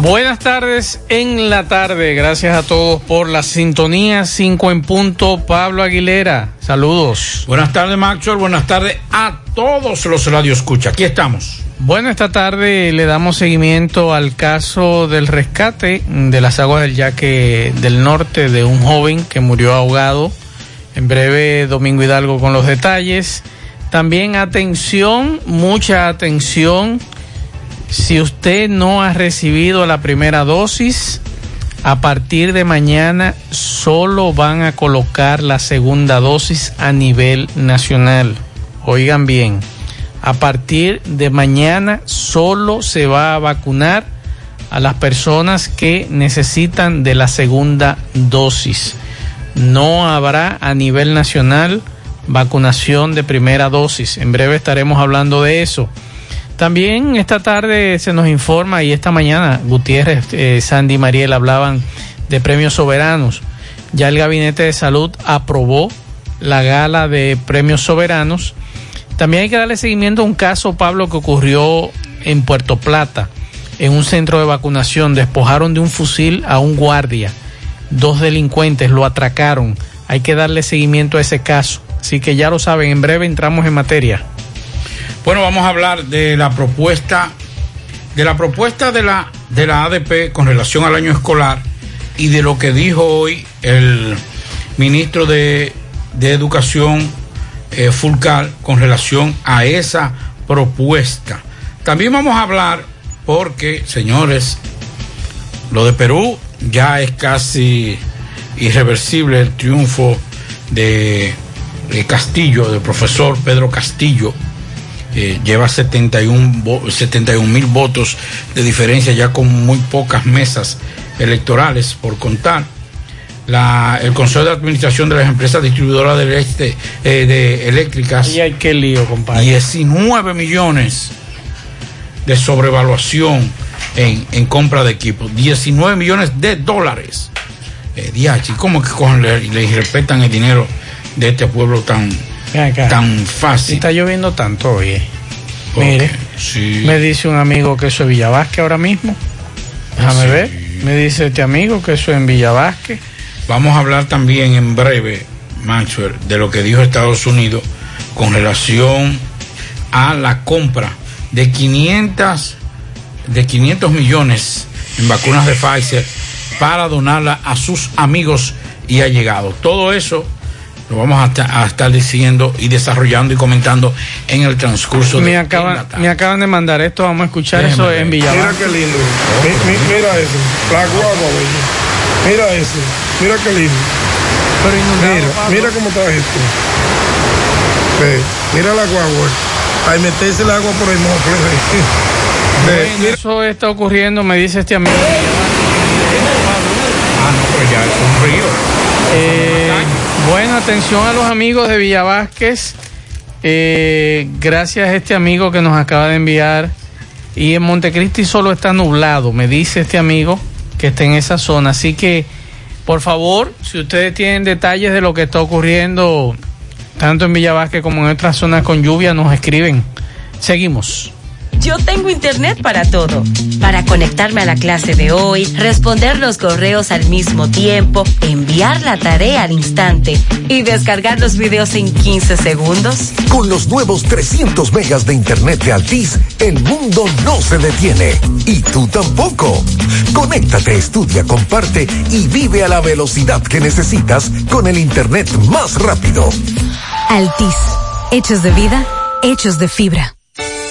Buenas tardes en la tarde. Gracias a todos por la sintonía 5 en punto. Pablo Aguilera, saludos. Buenas tardes, Maxwell. Buenas tardes a todos los Radio Escucha. Aquí estamos. Bueno, esta tarde le damos seguimiento al caso del rescate de las aguas del Yaque del Norte de un joven que murió ahogado. En breve, Domingo Hidalgo con los detalles. También atención, mucha atención si usted no ha recibido la primera dosis, a partir de mañana solo van a colocar la segunda dosis a nivel nacional. Oigan bien, a partir de mañana solo se va a vacunar a las personas que necesitan de la segunda dosis. No habrá a nivel nacional vacunación de primera dosis. En breve estaremos hablando de eso. También esta tarde se nos informa y esta mañana Gutiérrez, eh, Sandy y Mariel hablaban de premios soberanos. Ya el Gabinete de Salud aprobó la gala de premios soberanos. También hay que darle seguimiento a un caso, Pablo, que ocurrió en Puerto Plata, en un centro de vacunación. Despojaron de un fusil a un guardia. Dos delincuentes lo atracaron. Hay que darle seguimiento a ese caso. Así que ya lo saben, en breve entramos en materia. Bueno, vamos a hablar de la propuesta de la propuesta de la de la ADP con relación al año escolar y de lo que dijo hoy el ministro de, de Educación eh, Fulcal con relación a esa propuesta. También vamos a hablar porque, señores, lo de Perú ya es casi irreversible el triunfo de, de Castillo, del profesor Pedro Castillo eh, lleva 71 mil votos de diferencia ya con muy pocas mesas electorales por contar. La, el Consejo de Administración de las Empresas Distribuidoras del Este eh, de Eléctricas. Y hay que lío, compadre. 19 millones de sobrevaluación en, en compra de equipos. 19 millones de dólares. Eh, DH, ¿cómo que cogen, le, le respetan el dinero de este pueblo tan, tan fácil. Está lloviendo tanto hoy. Mire, me dice un amigo que eso es Villavasque ahora mismo. Déjame ver. Me dice este amigo que eso es en Villavasque. Vamos a hablar también en breve, Maxwell, de lo que dijo Estados Unidos con relación a la compra de 500, de 500 millones en vacunas de Pfizer para donarla a sus amigos y allegados. Todo eso lo vamos a, estar diciendo y desarrollando y comentando en el transcurso me de acaban, Me acaban de mandar esto, vamos a escuchar eso en Villaverde. Mira qué lindo. mira eso, la guagua, Mira eso, mira qué lindo. mira, mira cómo está esto. mira la guagua. Ahí meterse el agua por el mofle. eso está ocurriendo, me dice este amigo. Ah, no, pero ya es un río. Eh, bueno, atención a los amigos de Villa Vázquez. Eh, gracias a este amigo que nos acaba de enviar. Y en Montecristi solo está nublado, me dice este amigo que está en esa zona. Así que, por favor, si ustedes tienen detalles de lo que está ocurriendo, tanto en Villa Vázquez como en otras zonas con lluvia, nos escriben. Seguimos. Yo tengo internet para todo. Para conectarme a la clase de hoy, responder los correos al mismo tiempo, enviar la tarea al instante y descargar los videos en 15 segundos. Con los nuevos 300 megas de internet de Altis, el mundo no se detiene. Y tú tampoco. Conéctate, estudia, comparte y vive a la velocidad que necesitas con el internet más rápido. Altis. Hechos de vida, hechos de fibra.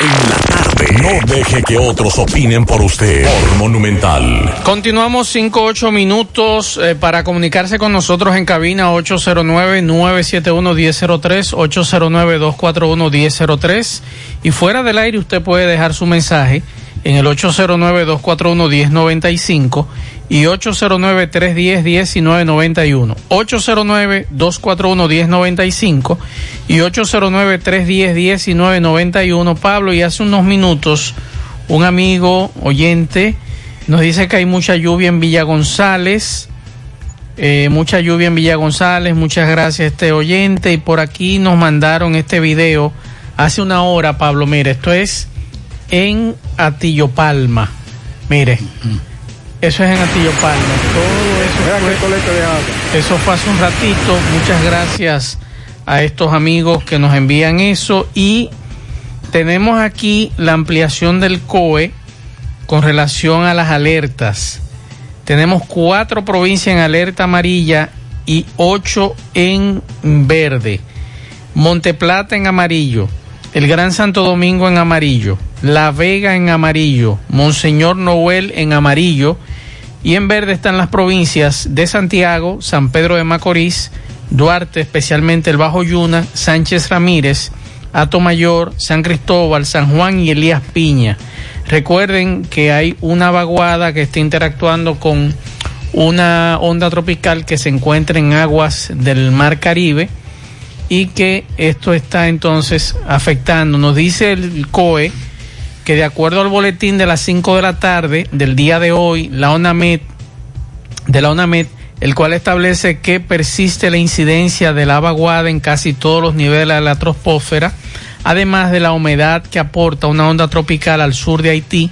En la tarde. No deje que otros opinen por usted. Por Monumental. Continuamos 5 8 minutos eh, para comunicarse con nosotros en cabina 809-971-1003, 809-241-1003. Y fuera del aire usted puede dejar su mensaje en el 809-241-1095 y 809-310-1991. 809-241-1095 y 809-310-1991. Pablo, y hace unos minutos un amigo oyente nos dice que hay mucha lluvia en Villa González. Eh, mucha lluvia en Villa González, muchas gracias este oyente y por aquí nos mandaron este video hace una hora, Pablo, mire, esto es en Atillo Palma. Mire, eso es en Atillo Palma. Todo eso fue, eso fue hace un ratito. Muchas gracias a estos amigos que nos envían eso y tenemos aquí la ampliación del COE con relación a las alertas. Tenemos cuatro provincias en alerta amarilla y ocho en verde. Monteplata en amarillo, el Gran Santo Domingo en amarillo, La Vega en amarillo, Monseñor Noel en amarillo y en verde están las provincias de Santiago, San Pedro de Macorís, Duarte, especialmente el Bajo Yuna, Sánchez Ramírez, Mayor, San Cristóbal, San Juan y Elías Piña. Recuerden que hay una vaguada que está interactuando con una onda tropical que se encuentra en aguas del Mar Caribe y que esto está entonces afectando. Nos dice el COE que de acuerdo al boletín de las 5 de la tarde del día de hoy, la ONAMED, de la ONAMED, el cual establece que persiste la incidencia de la vaguada en casi todos los niveles de la troposfera, además de la humedad que aporta una onda tropical al sur de Haití.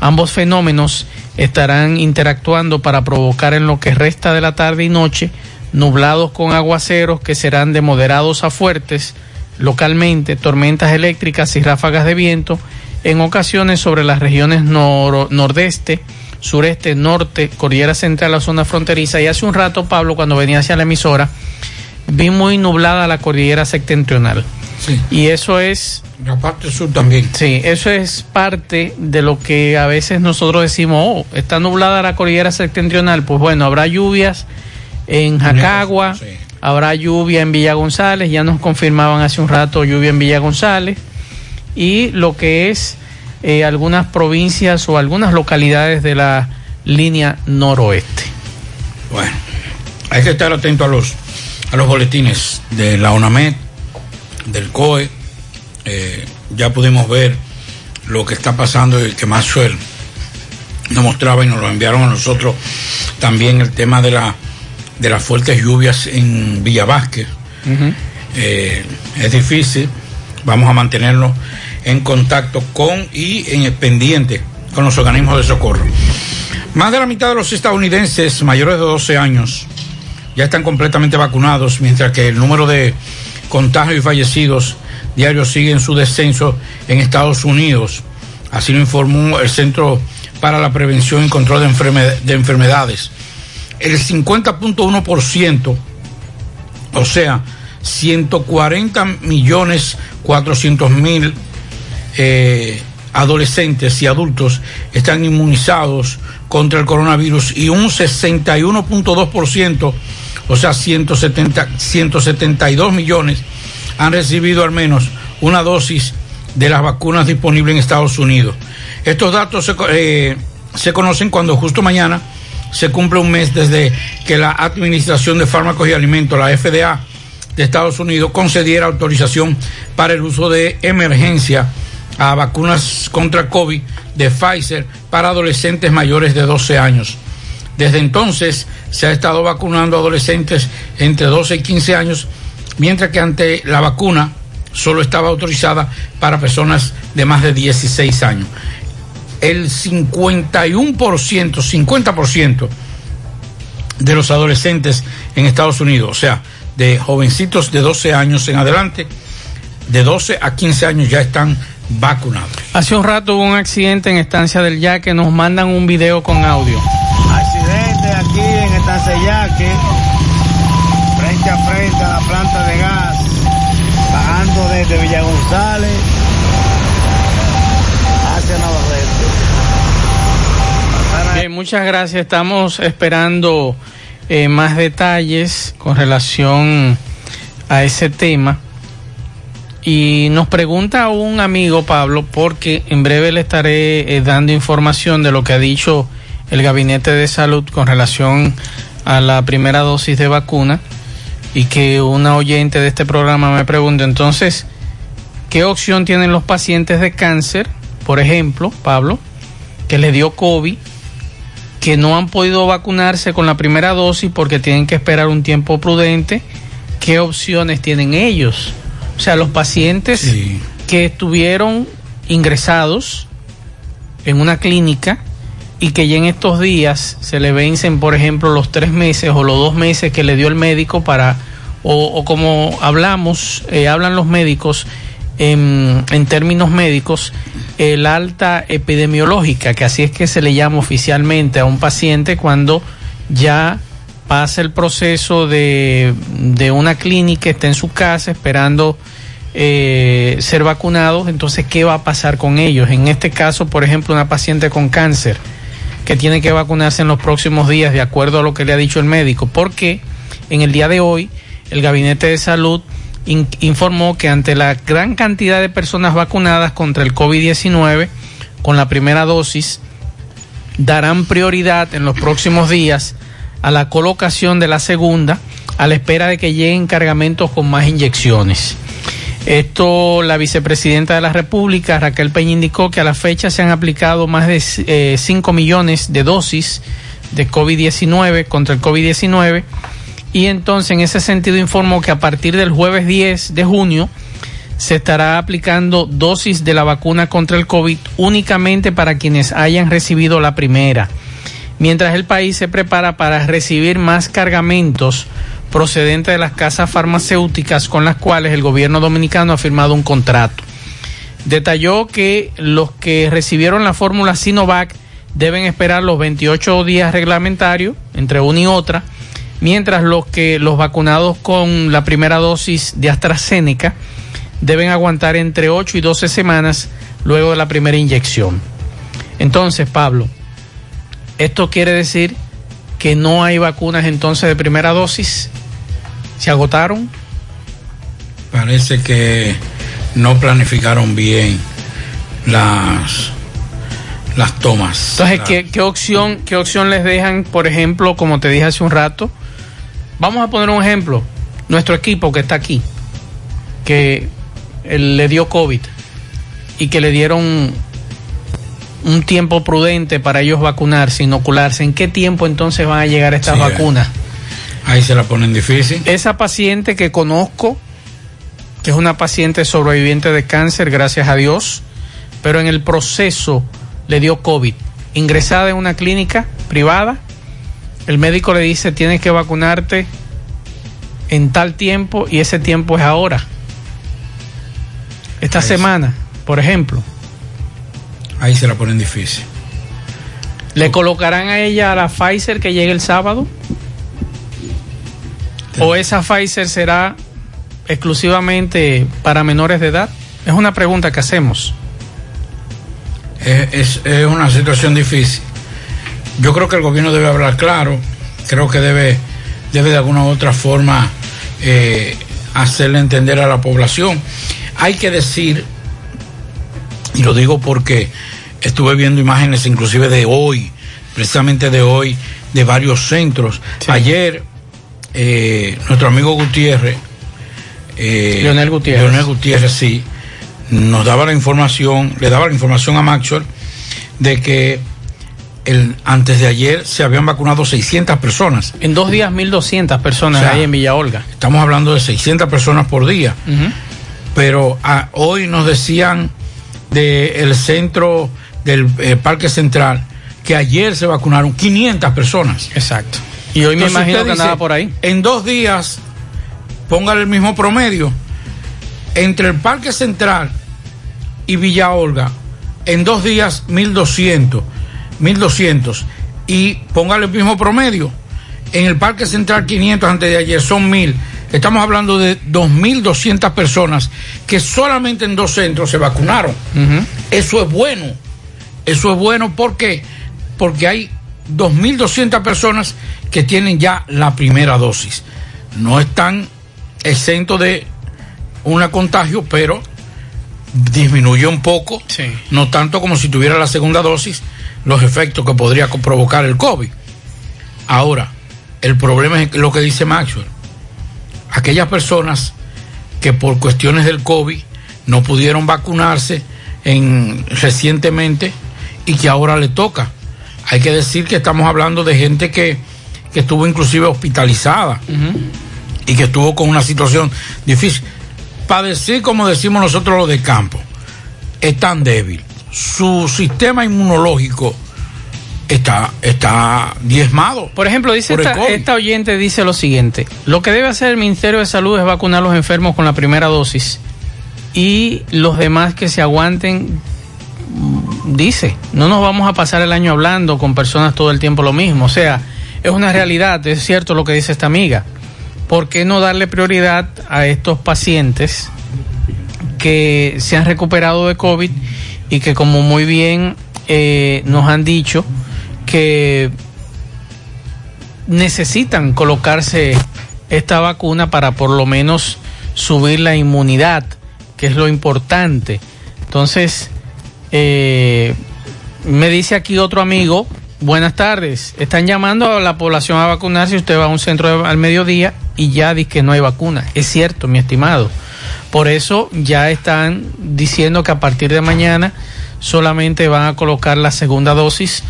Ambos fenómenos estarán interactuando para provocar en lo que resta de la tarde y noche nublados con aguaceros que serán de moderados a fuertes localmente, tormentas eléctricas y ráfagas de viento en ocasiones sobre las regiones nordeste, sureste, norte, cordillera central, la zona fronteriza. Y hace un rato, Pablo, cuando venía hacia la emisora, vi muy nublada la cordillera septentrional. Sí. Y eso es... La parte sur también. Sí, eso es parte de lo que a veces nosotros decimos, oh, está nublada la cordillera septentrional. Pues bueno, habrá lluvias en Jacagua, habrá lluvia en Villa González, ya nos confirmaban hace un rato lluvia en Villa González. Y lo que es eh, algunas provincias o algunas localidades de la línea noroeste. Bueno, hay que estar atento a los, a los boletines de la ONAMED, del COE. Eh, ya pudimos ver lo que está pasando y que más suel nos mostraba y nos lo enviaron a nosotros también el tema de, la, de las fuertes lluvias en Villa Vázquez. Eh, es difícil, vamos a mantenernos en contacto con y en pendiente con los organismos de socorro. Más de la mitad de los estadounidenses mayores de 12 años ya están completamente vacunados, mientras que el número de contagios y fallecidos diarios sigue en su descenso en Estados Unidos. Así lo informó el Centro para la Prevención y Control de, de Enfermedades. El 50.1%, o sea, 140 millones 400 mil eh, adolescentes y adultos están inmunizados contra el coronavirus y un 61.2%, o sea, 170, 172 millones, han recibido al menos una dosis de las vacunas disponibles en Estados Unidos. Estos datos se, eh, se conocen cuando justo mañana se cumple un mes desde que la Administración de Fármacos y Alimentos, la FDA de Estados Unidos, concediera autorización para el uso de emergencia a vacunas contra COVID de Pfizer para adolescentes mayores de 12 años. Desde entonces se ha estado vacunando adolescentes entre 12 y 15 años, mientras que ante la vacuna solo estaba autorizada para personas de más de 16 años. El 51%, 50% de los adolescentes en Estados Unidos, o sea, de jovencitos de 12 años en adelante, de 12 a 15 años ya están vacunados. Hace un rato hubo un accidente en Estancia del Yaque, nos mandan un video con audio. Accidente aquí en Estancia del Yaque, frente a frente a la planta de gas, bajando desde Villa González hacia Navarrete. Bien, muchas gracias. Estamos esperando eh, más detalles con relación a ese tema. Y nos pregunta un amigo, Pablo, porque en breve le estaré eh, dando información de lo que ha dicho el Gabinete de Salud con relación a la primera dosis de vacuna y que una oyente de este programa me pregunta entonces, ¿qué opción tienen los pacientes de cáncer, por ejemplo, Pablo, que le dio COVID, que no han podido vacunarse con la primera dosis porque tienen que esperar un tiempo prudente? ¿Qué opciones tienen ellos? O sea, los pacientes que estuvieron ingresados en una clínica y que ya en estos días se le vencen, por ejemplo, los tres meses o los dos meses que le dio el médico para, o, como hablamos, eh, hablan los médicos, en, términos médicos el alta epidemiológica, que así es que se le llama oficialmente a un paciente cuando ya pasa el proceso de, de una clínica, está en su casa esperando eh, ser vacunados, entonces, ¿qué va a pasar con ellos? En este caso, por ejemplo, una paciente con cáncer que tiene que vacunarse en los próximos días, de acuerdo a lo que le ha dicho el médico, porque en el día de hoy el Gabinete de Salud informó que ante la gran cantidad de personas vacunadas contra el COVID-19 con la primera dosis, darán prioridad en los próximos días a la colocación de la segunda a la espera de que lleguen cargamentos con más inyecciones. Esto la vicepresidenta de la República, Raquel Peña, indicó que a la fecha se han aplicado más de eh, 5 millones de dosis de COVID-19 contra el COVID-19 y entonces en ese sentido informó que a partir del jueves 10 de junio se estará aplicando dosis de la vacuna contra el COVID únicamente para quienes hayan recibido la primera, mientras el país se prepara para recibir más cargamentos procedentes de las casas farmacéuticas con las cuales el gobierno dominicano ha firmado un contrato. Detalló que los que recibieron la fórmula Sinovac deben esperar los 28 días reglamentarios entre una y otra, mientras los que los vacunados con la primera dosis de AstraZeneca deben aguantar entre 8 y 12 semanas luego de la primera inyección. Entonces, Pablo, esto quiere decir que no hay vacunas entonces de primera dosis. ¿Se agotaron? Parece que no planificaron bien las las tomas. Entonces, ¿qué, ¿qué, opción, ¿qué opción les dejan, por ejemplo, como te dije hace un rato? Vamos a poner un ejemplo. Nuestro equipo que está aquí, que le dio COVID y que le dieron un tiempo prudente para ellos vacunarse, inocularse, ¿en qué tiempo entonces van a llegar estas sí, vacunas? Ahí se la ponen difícil. Esa paciente que conozco, que es una paciente sobreviviente de cáncer, gracias a Dios, pero en el proceso le dio COVID, ingresada en una clínica privada, el médico le dice tienes que vacunarte en tal tiempo y ese tiempo es ahora. Esta Ahí semana, por ejemplo. Ahí se la ponen difícil. ¿Le colocarán a ella a la Pfizer que llegue el sábado? ¿O esa Pfizer será exclusivamente para menores de edad? Es una pregunta que hacemos. Es, es, es, una situación difícil. Yo creo que el gobierno debe hablar claro, creo que debe, debe de alguna u otra forma eh, hacerle entender a la población. Hay que decir, y lo digo porque estuve viendo imágenes inclusive de hoy, precisamente de hoy, de varios centros. Sí. Ayer, eh, nuestro amigo Gutiérrez, eh, Leonel Gutiérrez. Leonel Gutiérrez, sí, nos daba la información, le daba la información a Maxwell de que el, antes de ayer se habían vacunado 600 personas. En dos días 1.200 personas o sea, ahí en Villa Olga. Estamos hablando de 600 personas por día. Uh -huh. Pero a, hoy nos decían del centro del eh, Parque Central que ayer se vacunaron 500 personas. Exacto. Y hoy Entonces me imagino que andaba por ahí. En dos días, póngale el mismo promedio. Entre el Parque Central y Villa Olga, en dos días 1200, 1200. Y póngale el mismo promedio. En el Parque Central 500 antes de ayer son 1000. Estamos hablando de 2.200 personas que solamente en dos centros se vacunaron. Uh -huh. Eso es bueno. Eso es bueno porque porque hay 2.200 personas que tienen ya la primera dosis. No están exentos de un contagio, pero disminuye un poco, sí. no tanto como si tuviera la segunda dosis, los efectos que podría provocar el COVID. Ahora, el problema es lo que dice Maxwell. Aquellas personas que por cuestiones del COVID no pudieron vacunarse en, recientemente y que ahora le toca. Hay que decir que estamos hablando de gente que, que estuvo inclusive hospitalizada uh -huh. y que estuvo con una situación difícil. Para decir, como decimos nosotros los de campo, es tan débil. Su sistema inmunológico está, está diezmado. Por ejemplo, dice por esta, esta, oyente dice lo siguiente: lo que debe hacer el Ministerio de Salud es vacunar a los enfermos con la primera dosis y los demás que se aguanten, dice, no nos vamos a pasar el año hablando con personas todo el tiempo lo mismo. O sea, es una realidad, es cierto lo que dice esta amiga. ¿Por qué no darle prioridad a estos pacientes que se han recuperado de COVID y que como muy bien eh, nos han dicho que necesitan colocarse esta vacuna para por lo menos subir la inmunidad, que es lo importante. Entonces, eh, me dice aquí otro amigo, buenas tardes, están llamando a la población a vacunarse, usted va a un centro al mediodía y ya dice que no hay vacuna. Es cierto, mi estimado. Por eso ya están diciendo que a partir de mañana solamente van a colocar la segunda dosis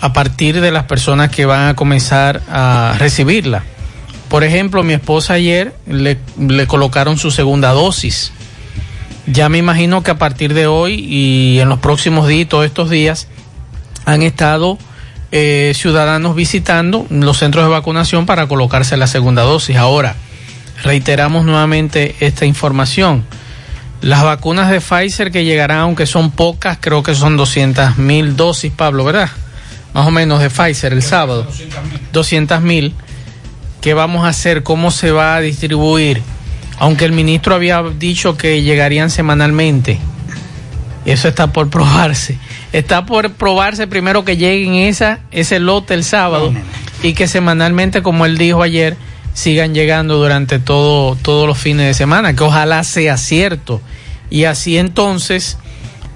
a partir de las personas que van a comenzar a recibirla. Por ejemplo, mi esposa ayer le, colocaron su segunda dosis. Ya me imagino que a partir de hoy y en los próximos días, todos estos días, han estado eh, ciudadanos visitando los centros de vacunación para colocarse la segunda dosis. Ahora, reiteramos nuevamente esta información. Las vacunas de Pfizer que llegarán, aunque son pocas, creo que son 200 mil dosis, Pablo, ¿verdad? Más o menos de Pfizer el sábado. 200 mil. ¿Qué vamos a hacer? ¿Cómo se va a distribuir? Aunque el ministro había dicho que llegarían semanalmente. Eso está por probarse. Está por probarse primero que lleguen esa, ese lote el sábado y que semanalmente, como él dijo ayer, sigan llegando durante todo, todos los fines de semana, que ojalá sea cierto. Y así entonces,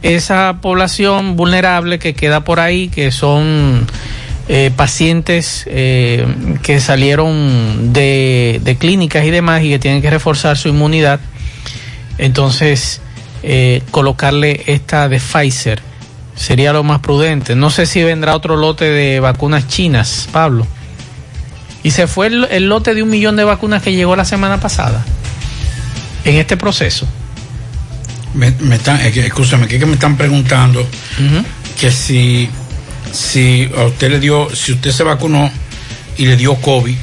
esa población vulnerable que queda por ahí, que son eh, pacientes eh, que salieron de, clínicas y demás y que tienen que reforzar su inmunidad, entonces eh, colocarle esta de Pfizer sería lo más prudente. No sé si vendrá otro lote de vacunas chinas, Pablo. Y se fue el, el lote de un millón de vacunas que llegó la semana pasada en este proceso. Me, me están, escúchame, que, es que me están preguntando que si, si a usted le dio, si usted se vacunó y le dio COVID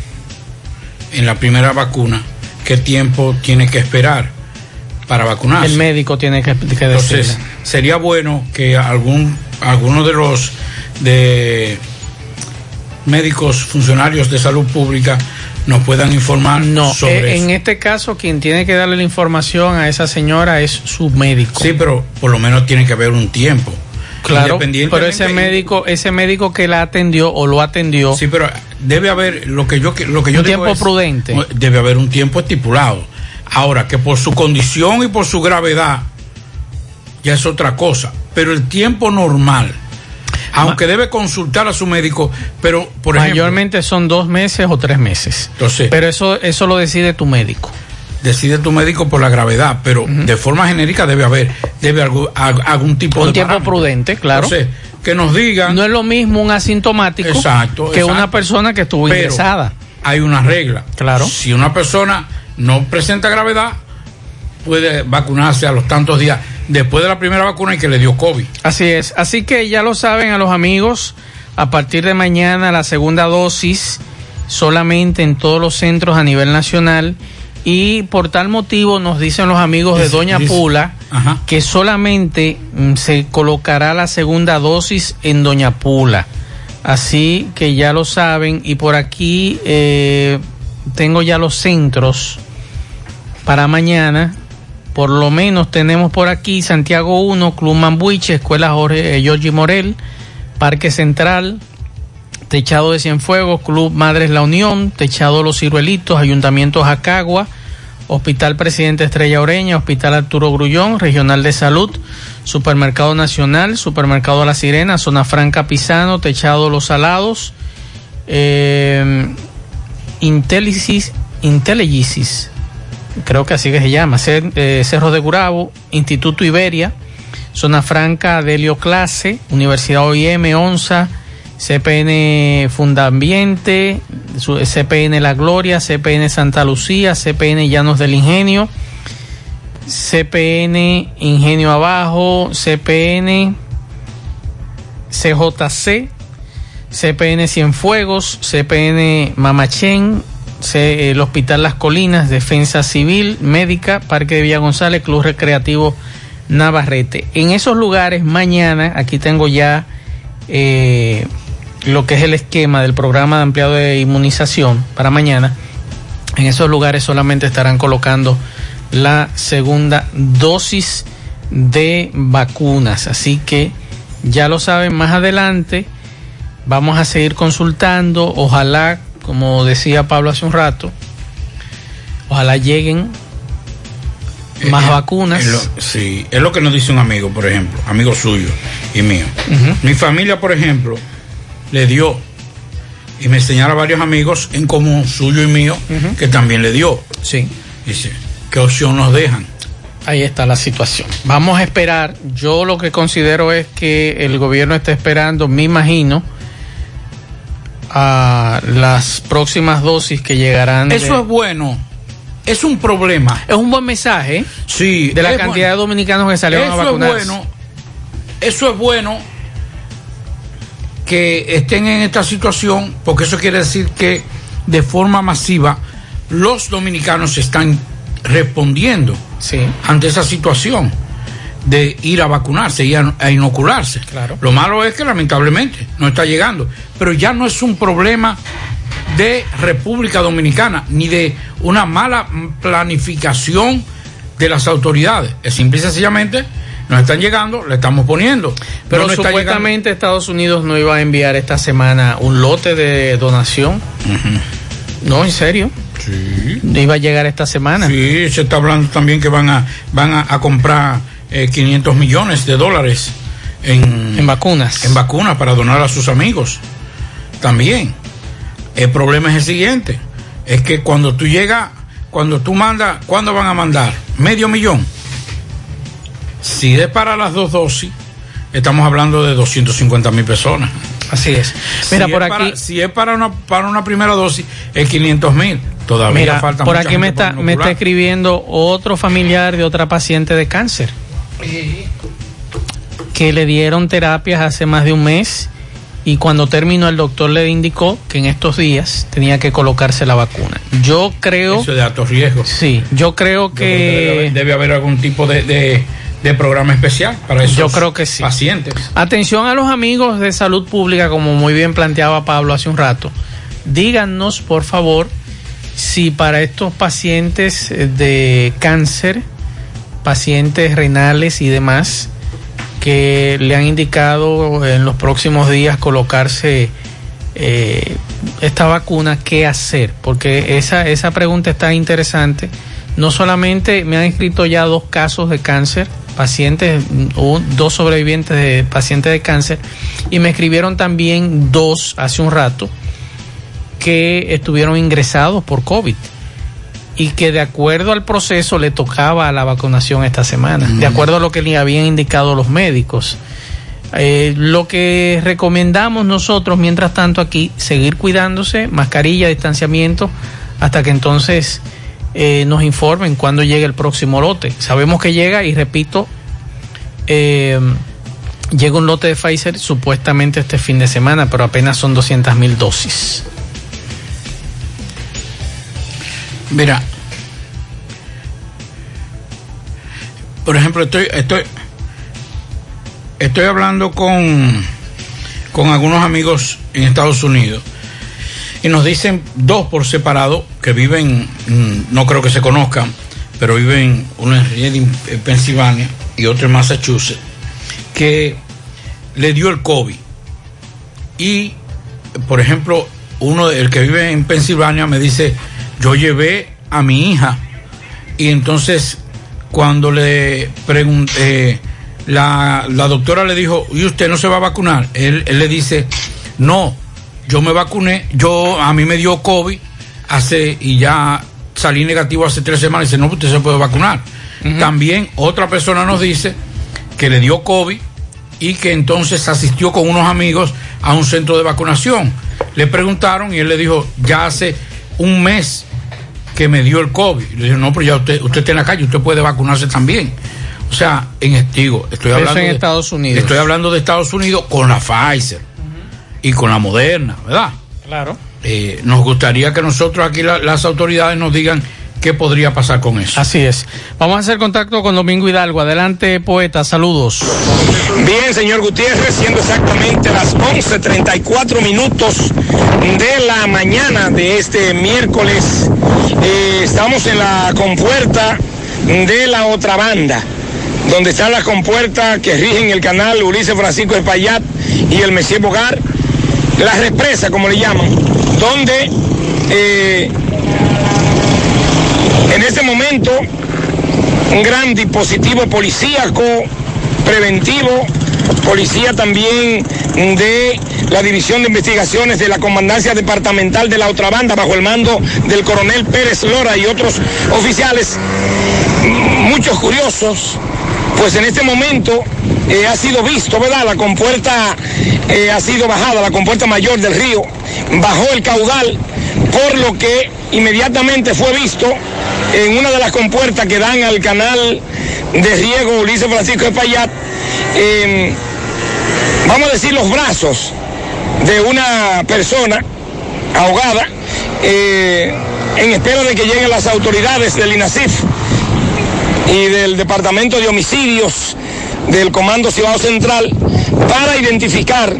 en la primera vacuna, ¿qué tiempo tiene que esperar para vacunarse? El médico tiene que, que Entonces, sería bueno que algún, alguno de los de médicos, funcionarios de salud pública nos puedan informar No, sobre eh, eso. en este caso quien tiene que darle la información a esa señora es su médico. Sí, pero por lo menos tiene que haber un tiempo. Claro, pero ese médico, ese médico que la atendió o lo atendió. Sí, pero debe haber lo que yo lo que yo Un digo tiempo es- prudente. Debe haber un tiempo estipulado. Ahora que por su condición y por su gravedad ya es otra cosa, pero el tiempo normal, aunque debe consultar a su médico, pero por ejemplo, Mayormente son dos meses o tres meses. Entonces- pero eso, eso lo decide tu médico. decide tu médico por la gravedad, pero de forma genérica debe haber debe algún, tipo Un de tiempo parámetro. prudente, claro. Entonces, que nos digan No es lo mismo un asintomático Exacto, que exacto. una persona que estuvo Pero ingresada. Hay una regla. Claro. Si una persona no presenta gravedad, puede vacunarse a los tantos días después de la primera vacuna y que le dio COVID. Así es. Así que ya lo saben a los amigos, a partir de mañana la segunda dosis solamente en todos los centros a nivel nacional y por tal motivo nos dicen los amigos de Doña Pula Ajá. que solamente mm, se colocará la segunda dosis en Doña Pula. Así que ya lo saben y por aquí eh, tengo ya los centros para mañana. Por lo menos tenemos por aquí Santiago 1, Club Mambuiche, Escuela Jorge eh, Morel, Parque Central, Techado de Cienfuegos, Club Madres La Unión, Techado Los Ciruelitos, Ayuntamiento Jacagua, Hospital Presidente Estrella Oreña, Hospital Arturo Grullón, Regional de Salud, Supermercado Nacional, Supermercado La Sirena, Zona Franca Pisano, Techado Los Salados, eh, creo que así que se llama, eh, Cerro de Gurabo, Instituto Iberia, Zona Franca Delio Clase, Universidad OIM, ONSA, CPN Fundambiente, CPN La Gloria, CPN Santa Lucía, CPN Llanos del Ingenio, CPN Ingenio Abajo, CPN CJC, CPN Cienfuegos, CPN Mamachén, el Hospital Las Colinas, Defensa Civil, Médica, Parque de Villa González, Club Recreativo Navarrete. En esos lugares, mañana, aquí tengo ya eh, lo que es el esquema del programa de ampliado de inmunización para mañana. En esos lugares solamente estarán colocando la segunda dosis de vacunas. Así que ya lo saben, más adelante vamos a seguir consultando. Ojalá, como decía Pablo hace un rato, ojalá lleguen más Eh, vacunas. es lo- sí, es lo que nos dice un amigo, por ejemplo, amigo suyo y mío. Mi familia, por ejemplo, le dio y me señala varios amigos en común, suyo y mío, que también le dio. Sí. Dice, ¿qué opción nos dejan? Ahí está la situación. Vamos a esperar. Yo lo que considero es que el gobierno está esperando, me imagino, a las próximas dosis que llegarán. de- Eso es bueno. Es un problema. Es un buen mensaje. Sí. De la cantidad de dominicanos que salieron a Eso es bueno. Eso es bueno que estén en esta situación, porque eso quiere decir que de forma masiva los dominicanos están respondiendo ante esa situación de ir a vacunarse y a, a inocularse. Claro. Lo malo es que lamentablemente no está llegando, pero ya no es un problema de República Dominicana ni de una mala planificación de las autoridades. Es simple y sencillamente nos están llegando, le estamos poniendo. Pero No supuestamente Estados Unidos no iba a enviar esta semana un lote de donación. No, en serio. Sí. Iba a llegar esta semana. Sí, se está hablando también que van a van a, a comprar eh, 500 millones de dólares en, en vacunas. En vacunas para donar a sus amigos. También. El problema es el siguiente, es que cuando tú llegas, cuando tú mandas, ¿cuándo van a mandar? Medio millón. Si es para las dos dosis, estamos hablando de 250 mil personas. Así es. Mira, si por es aquí- para- si es para una, para una primera dosis, es 500 mil. Todavía Mira, falta por mucha aquí me gente está, me está escribiendo otro familiar de otra paciente de cáncer que le dieron terapias hace más de un mes y cuando terminó el doctor le indicó que en estos días tenía que colocarse la vacuna. Yo creo... Eso es de alto riesgo. Sí, yo creo que... debe, haber- debe haber algún tipo de, de- de programa especial para esos Yo creo que sí. pacientes. Atención a los amigos de salud pública, como muy bien planteaba Pablo hace un rato. Díganos, por favor, si para estos pacientes de cáncer, pacientes renales y demás, que le han indicado en los próximos días colocarse eh, esta vacuna, ¿qué hacer? Porque esa, esa pregunta está interesante. No solamente me han escrito ya dos casos de cáncer, pacientes, un- dos sobrevivientes de pacientes de cáncer, y me escribieron también dos hace un rato que estuvieron ingresados por COVID y que de acuerdo al proceso le tocaba la vacunación esta semana, de acuerdo a lo que le habían indicado los médicos. Eh, lo que recomendamos nosotros, mientras tanto aquí, seguir cuidándose, mascarilla, distanciamiento, hasta que entonces eh, nos informen cuándo llega el próximo lote. Sabemos que llega y repito, eh, llega un lote de Pfizer supuestamente este fin de semana, pero apenas son 200 mil dosis. Mira, por ejemplo, estoy, estoy, estoy hablando con, con algunos amigos en Estados Unidos y nos dicen dos por separado que viven, mm, no creo que se conozcan, pero viven uno en Reading, en Pensilvania y otro en Massachusetts, que le dio el COVID. Y, por ejemplo, uno, el que vive en Pensilvania, me dice, yo llevé a mi hija y entonces cuando le pregunté, la, la doctora le dijo, ¿y usted no se va a vacunar? Él, él le dice, no, yo me vacuné, yo a mí me dio COVID hace y ya salí negativo hace tres semanas. Dice, no, usted se puede vacunar. También otra persona nos dice que le dio COVID y que entonces asistió con unos amigos a un centro de vacunación. Le preguntaron y él le dijo, ya hace un mes que me dio el COVID. Le dijo, no, pero ya usted, usted está en la calle, usted puede vacunarse también. O sea, en Estigo, estoy Eso hablando en de- Estados Unidos. Estoy hablando de Estados Unidos con la Pfizer y con la Moderna, ¿verdad? Claro. eh, nos gustaría que nosotros aquí las autoridades nos digan qué podría pasar con eso. Así es. Vamos a hacer contacto con Domingo Hidalgo. Adelante, poeta. Saludos. Bien, señor Gutiérrez, siendo exactamente las 11.34 minutos de la mañana de este miércoles, eh, estamos en la compuerta de la otra banda donde está la compuerta que rigen el canal Ulises Francisco de Payat y el Messier Bogar, la represa, como le llaman, donde eh, en este momento un gran dispositivo policíaco preventivo, policía también de la División de Investigaciones de la Comandancia Departamental de la otra banda bajo el mando del coronel Pérez Lora y otros oficiales, muchos curiosos, pues en este momento eh, ha sido visto, ¿verdad? La compuerta eh, ha sido bajada, la compuerta mayor del río, bajó el caudal, por lo que inmediatamente fue visto en una de las compuertas que dan al canal de riego Ulises Francisco de Payat, em, vamos a decir los brazos de una persona ahogada, eh, en espera de que lleguen las autoridades del INASIF y del Departamento de Homicidios del Comando Cibao Central para identificar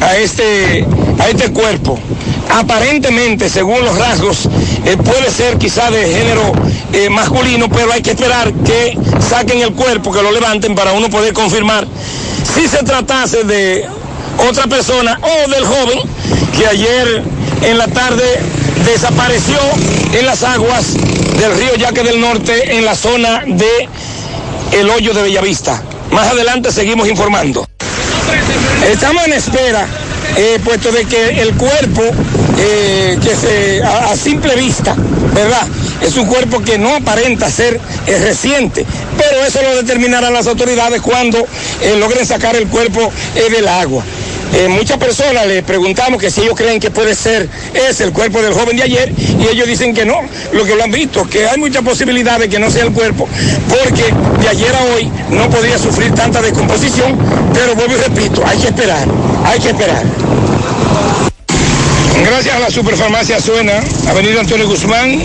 a este, a este cuerpo. Aparentemente, según los rasgos, eh, puede ser quizá de género eh, masculino, pero hay que esperar que saquen el cuerpo, que lo levanten para uno poder confirmar si se tratase de otra persona o del joven que ayer en la tarde desapareció en las aguas del río Yaque del Norte en la zona de El Hoyo de Bellavista. Más adelante seguimos informando. Estamos en espera, eh, puesto de que el cuerpo, eh, que se, a, simple vista, ¿verdad? Es un cuerpo que no aparenta ser eh, reciente, pero eso lo determinarán las autoridades cuando logren sacar el cuerpo del agua. Eh, muchas personas le preguntamos que si ellos creen que puede ser ese el cuerpo del joven de ayer y ellos dicen que no, lo que lo han visto, que hay mucha posibilidad de que no sea el cuerpo, porque de ayer a hoy no podría sufrir tanta descomposición, pero vuelvo y repito, hay que esperar, hay que esperar. Gracias a la Superfarmacia Suena, Avenida Antonio Guzmán,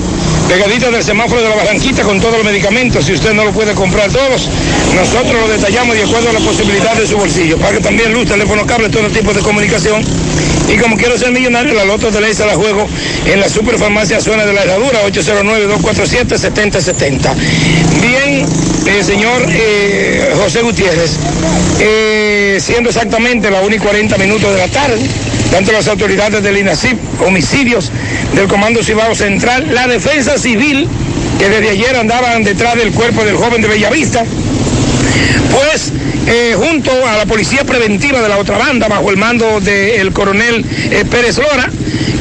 pegadita del semáforo de la Barranquita con todos los medicamentos. Si usted no lo puede comprar todos, nosotros lo detallamos de acuerdo a la posibilidad de su bolsillo. Pague también luz, teléfono, cable, todo tipo de comunicación. Y como quiero ser millonario, la loto de ley se la juego en la superfarmacia Zona de la Herradura, 809-247-7070. Bien, eh, señor eh, José Gutiérrez, eh, siendo exactamente la 1 y 40 minutos de la tarde, tanto las autoridades del INACIP, homicidios del Comando Cibao Central, la Defensa Civil, que desde ayer andaban detrás del cuerpo del joven de Bellavista, pues eh, junto a la Policía Preventiva de la otra banda, bajo el mando del coronel eh, Pérez Lora,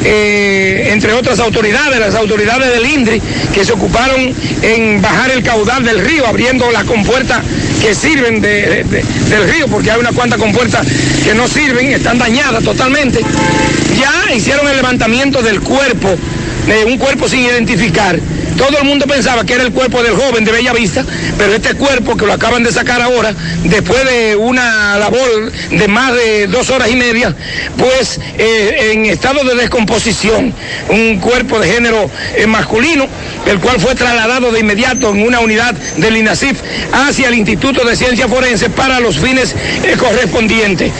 eh, entre otras autoridades, las autoridades del INDRI, que se ocuparon en bajar el caudal del río, abriendo las compuertas que sirven del río, porque hay unas cuantas compuertas que no sirven, están dañadas totalmente. Ya hicieron el levantamiento del cuerpo, de un cuerpo sin identificar todo el mundo pensaba que era el cuerpo del joven de Bella Vista, pero este cuerpo que lo acaban de sacar ahora, después de una labor de más de dos horas y media, pues eh, en estado de descomposición, un cuerpo de género eh, masculino, el cual fue trasladado de inmediato en una unidad del INASIF hacia el Instituto de Ciencias Forenses para los fines eh, correspondientes.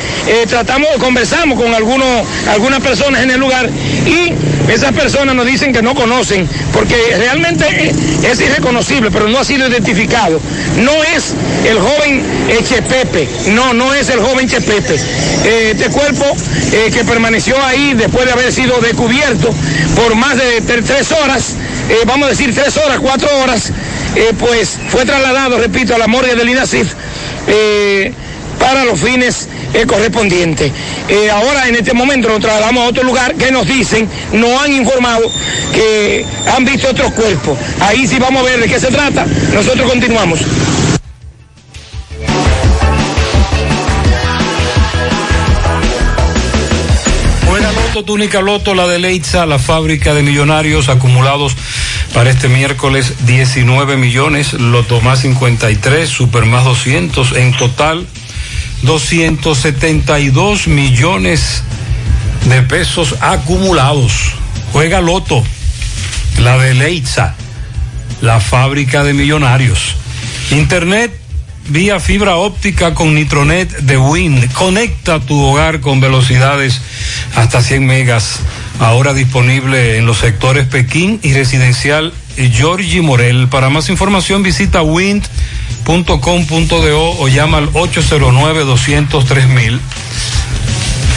tratamos, conversamos con algunos, algunas personas en el lugar y esas personas nos dicen que no conocen, porque realmente es irreconocible, pero no ha sido identificado. No es el joven Chepepe, no, no es el joven Chepepe. Eh, este cuerpo eh, que permaneció ahí después de haber sido descubierto por más de tres horas, eh, vamos a decir tres horas, cuatro horas, pues fue trasladado, repito, a la morgue del INASIF para los fines correspondientes. Eh, ahora en este momento nos trasladamos a otro lugar que nos dicen, nos han informado que han visto otros cuerpos. Ahí sí vamos a ver de qué se trata. Nosotros continuamos. Buena loto, túnica loto, la de Leitza, la fábrica de millonarios acumulados para este miércoles 19 millones, loto más 53, super más 200, en total 272 millones de pesos acumulados. Juega Loto, la de Leitza, la fábrica de millonarios. Internet vía fibra óptica con Nitronet de Wind. Conecta tu hogar con velocidades hasta 100 megas. Ahora disponible en los sectores Pekín y residencial Georgie Morel. Para más información visita wind.com.do o llama al 809-203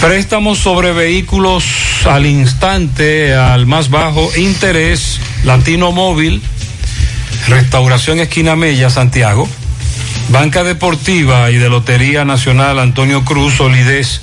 Préstamos sobre vehículos al instante, al más bajo interés, Latino Móvil, Restauración Esquina Mella, Santiago, Banca Deportiva y de Lotería Nacional Antonio Cruz, solidez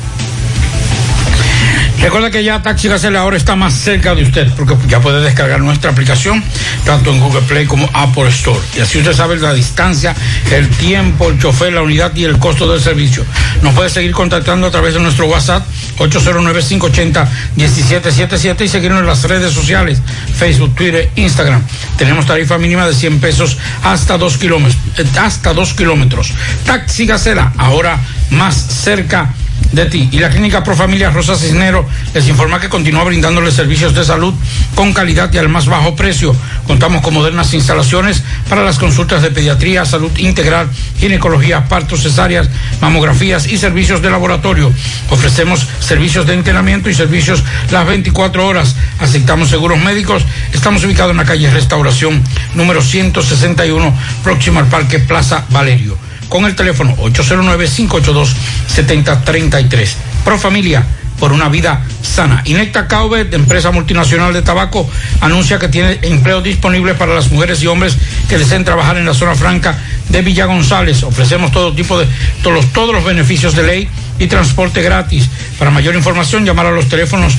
Recuerda que ya Taxi Gacela ahora está más cerca de usted porque ya puede descargar nuestra aplicación tanto en Google Play como Apple Store. Y así usted sabe la distancia, el tiempo, el chofer, la unidad y el costo del servicio. Nos puede seguir contactando a través de nuestro WhatsApp 809-580-1777 y seguirnos en las redes sociales, Facebook, Twitter, Instagram. Tenemos tarifa mínima de 100 pesos hasta 2 kilómetros. Eh, hasta 2 kilómetros. Taxi Gacela, ahora más cerca de ti. Y la Clínica Profamilia Rosa Cisnero les informa que continúa brindándoles servicios de salud con calidad y al más bajo precio. Contamos con modernas instalaciones para las consultas de pediatría, salud integral, ginecología, partos, cesáreas, mamografías y servicios de laboratorio. Ofrecemos servicios de entrenamiento y servicios las 24 horas. Aceptamos seguros médicos. Estamos ubicados en la calle Restauración número 161, próximo al Parque Plaza Valerio con el teléfono 809-582-7033. Pro Familia, por una vida sana. Inecta Caube, de empresa multinacional de tabaco, anuncia que tiene empleo disponible para las mujeres y hombres que deseen trabajar en la zona franca de Villa González. Ofrecemos todo tipo de, todos todos los beneficios de ley y transporte gratis. Para mayor información, llamar a los teléfonos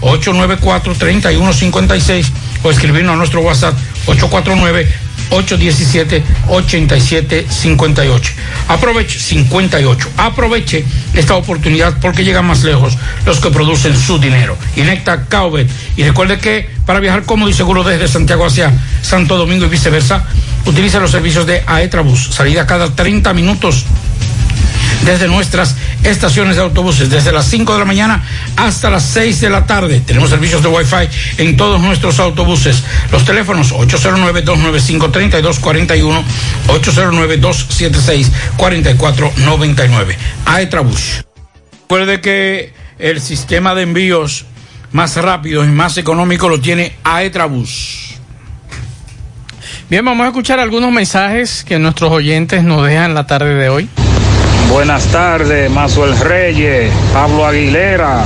809-894-3156 o escribirnos a nuestro WhatsApp 849 817-8758. Aproveche 58. Aproveche esta oportunidad porque llegan más lejos los que producen su dinero. Inecta Caubet. Y recuerde que para viajar cómodo y seguro desde Santiago hacia Santo Domingo y viceversa, utilice los servicios de Aetrabus. Salida cada 30 minutos desde nuestras estaciones de autobuses, desde las 5 de la mañana hasta las 6 de la tarde. Tenemos servicios de Wi-Fi en todos nuestros autobuses. Los teléfonos 809-295-3241, 809-276-4499. Aetrabus. Recuerde que el sistema de envíos más rápido y más económico lo tiene Aetrabus. Bien, vamos a escuchar algunos mensajes que nuestros oyentes nos dejan la tarde de hoy. Buenas tardes, Mazuel Reyes, Pablo Aguilera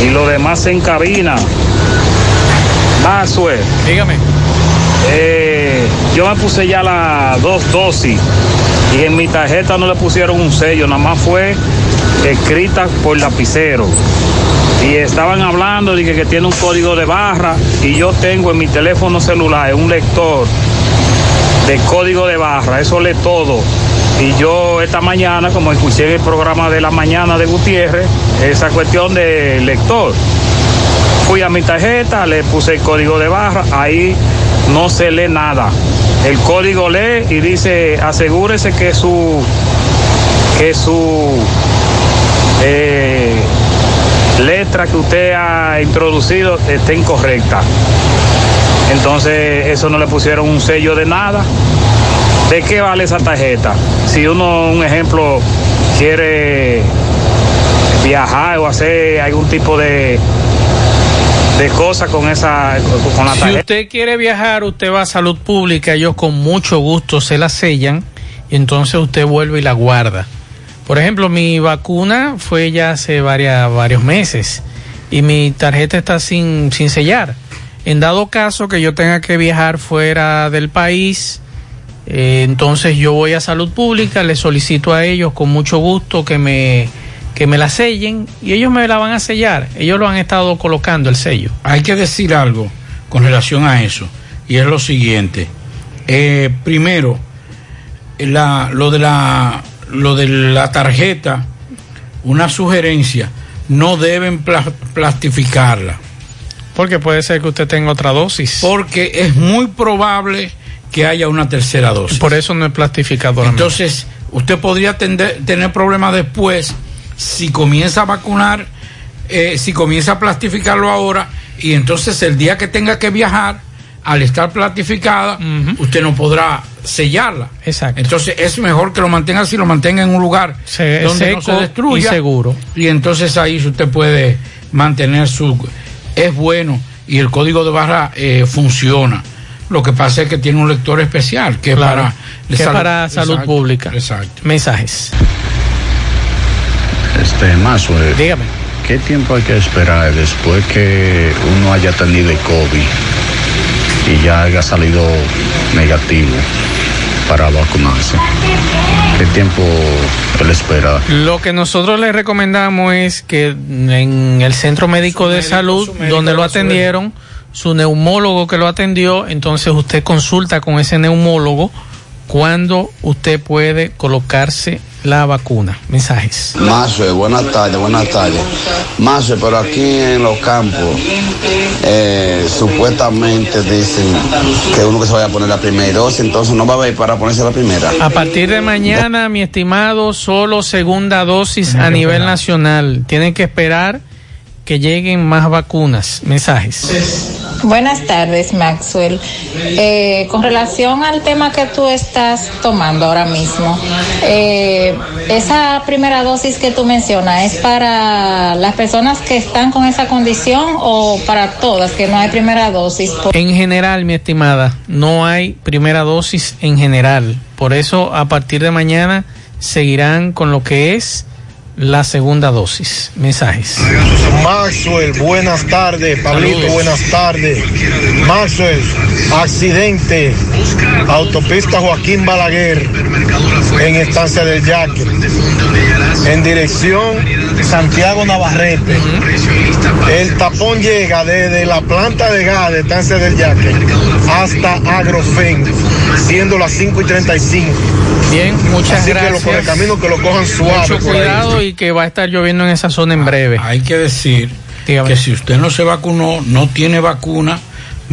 y lo demás en cabina. Mazuel. Dígame. Eh, yo me puse ya las dos dosis y en mi tarjeta no le pusieron un sello, nada más fue escrita por lapicero. Y estaban hablando de que, que tiene un código de barra y yo tengo en mi teléfono celular un lector de código de barra, eso lee todo y yo esta mañana, como escuché el programa de la mañana de Gutiérrez, esa cuestión de lector, fui a mi tarjeta, le puse el código de barra, ahí no se lee nada. El código lee y dice, asegúrese que su, que su eh, letra que usted ha introducido esté incorrecta. Entonces, eso no le pusieron un sello de nada. ¿De qué vale esa tarjeta? Si uno, un ejemplo, quiere viajar o hacer algún tipo de de cosas con esa con la tarjeta. Si usted quiere viajar, usted va a salud pública, ellos con mucho gusto se la sellan y entonces usted vuelve y la guarda. Por ejemplo, mi vacuna fue ya hace varias, varios meses y mi tarjeta está sin, sin sellar. En dado caso que yo tenga que viajar fuera del país, eh, entonces yo voy a salud pública, le solicito a ellos con mucho gusto que me, que me la sellen y ellos me la van a sellar. Ellos lo han estado colocando el sello. Hay que decir algo con relación a eso. y es lo siguiente. Eh, primero, la, lo, de la, lo de la tarjeta, una sugerencia, no deben pla- plastificarla. Porque puede ser que usted tenga otra dosis. Porque es muy probable que haya una tercera dosis. Por eso no es plastificador. Entonces, usted podría tender- tener problemas después si comienza a vacunar, eh, si comienza a plastificarlo ahora, y entonces el día que tenga que viajar, al estar plastificada, usted no podrá sellarla. Exacto. Entonces es mejor que lo mantenga así, lo mantenga en un lugar Se- donde no se seco destruya. y seguro. Y entonces ahí usted puede mantener su... Es bueno y el código de barra eh, funciona. Lo que pasa es que tiene un lector especial que es Claro, para... que para salud Exacto, pública. Exacto. Mensajes. Este, más, Dígame. ¿Qué tiempo hay que esperar después que uno haya tenido el COVID y ya haya salido negativo para vacunarse? ¿Qué tiempo él espera? Lo que nosotros le recomendamos es que en el centro médico de salud, donde lo atendieron, su neumólogo que lo atendió, entonces usted consulta con ese neumólogo cuándo usted puede colocarse la vacuna. Mensajes. Mazo, buenas tardes, buenas tardes. Mazo, pero aquí en los campos, eh, supuestamente dicen que uno que se vaya a poner la primera dosis, entonces no va a haber para ponerse la primera. A partir de mañana, mi estimado, solo segunda dosis a nivel nacional. Tienen que esperar que lleguen más vacunas. Mensajes. Buenas tardes, Maxwell. Eh, con relación al tema que tú estás tomando ahora mismo, eh, esa primera dosis que tú mencionas, ¿es para las personas que están con esa condición o para todas que no hay primera dosis? En general, mi estimada, no hay primera dosis en general. Por eso, a partir de mañana, seguirán con lo que es la segunda dosis. Mensajes. Maxwell, buenas tardes. Pablito, Saludos. buenas tardes. Maxwell, accidente. Autopista Joaquín Balaguer en Estancia del Yaque. En dirección Santiago Navarrete. El tapón llega desde la planta de gas de Estancia del Yaque hasta Agrofen, siendo las 5 y 35. Bien, muchas Así gracias. que los correcaminos que lo cojan suave. Mucho por cuidado y que va a estar lloviendo en esa zona en breve. Hay que decir que si usted no se vacunó, no tiene vacuna,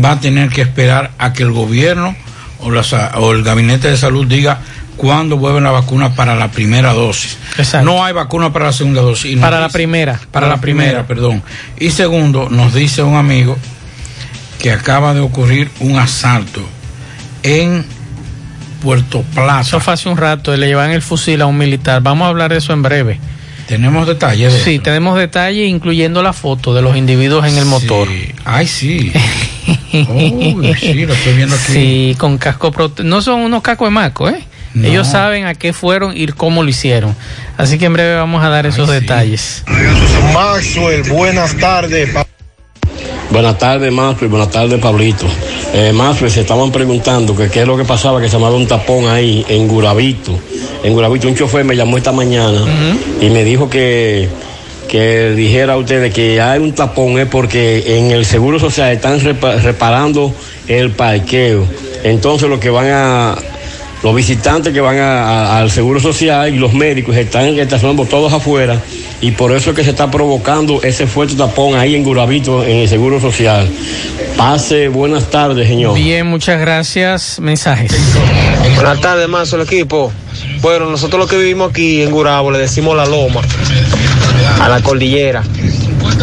va a tener que esperar a que el gobierno o, la sa- o el gabinete de salud diga cuándo vuelven la vacuna para la primera dosis. No hay vacuna para la segunda dosis. Para la primera. Para la primera, perdón. Y segundo, nos dice un amigo que acaba de ocurrir un asalto en Puerto Plata. Eso fue hace un rato, le llevan el fusil a un militar. Vamos a hablar de eso en breve. Tenemos detalles de Sí, tenemos detalles, incluyendo la foto de los individuos en el motor. Ay, sí. Uy, sí, lo estoy viendo aquí. Sí, con casco prote- No son unos cascos de maco, ¿eh? No. Ellos saben a qué fueron y cómo lo hicieron. Así que en breve vamos a dar esos detalles. Maxwell, buenas tardes. Buenas tardes, Maxwell. Buenas tardes, Pablito. Eh, Maxwell, se estaban preguntando que qué es lo que pasaba, que se llamaba un tapón ahí en Gurabito. En Gurabito, un chofer me llamó esta mañana y me dijo que, que dijera a ustedes que hay un tapón es porque en el Seguro Social están repa- reparando el parqueo. Entonces, lo que van a. Los visitantes que van a- a- al Seguro Social y los médicos están estacionando todos afuera y por eso es que se está provocando ese fuerte tapón ahí en Gurabito en el Seguro Social. Pase buenas tardes, señor. Bien, muchas gracias. Mensajes. Buenas tardes, Manso, el equipo. Bueno, nosotros los que vivimos aquí en Gurabo le decimos la loma, a la cordillera.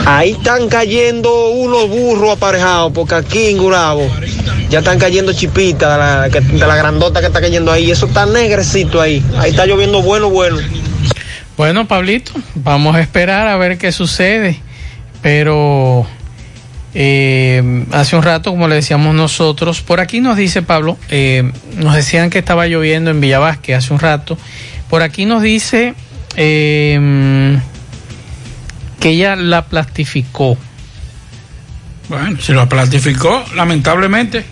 Ahí están cayendo unos burros aparejados, porque aquí en Gurabo ya están cayendo chipitas de la, grandota que está cayendo ahí. Eso está negrecito ahí. Ahí está lloviendo bueno, bueno. Bueno, Pablito, vamos a esperar a ver qué sucede. Pero eh, hace un rato, como le decíamos nosotros, por aquí nos dice Pablo, eh, nos decían que estaba lloviendo en Villavasque hace un rato. Por aquí nos dice eh, que ella la plastificó. Bueno, si lo plastificó, lamentablemente.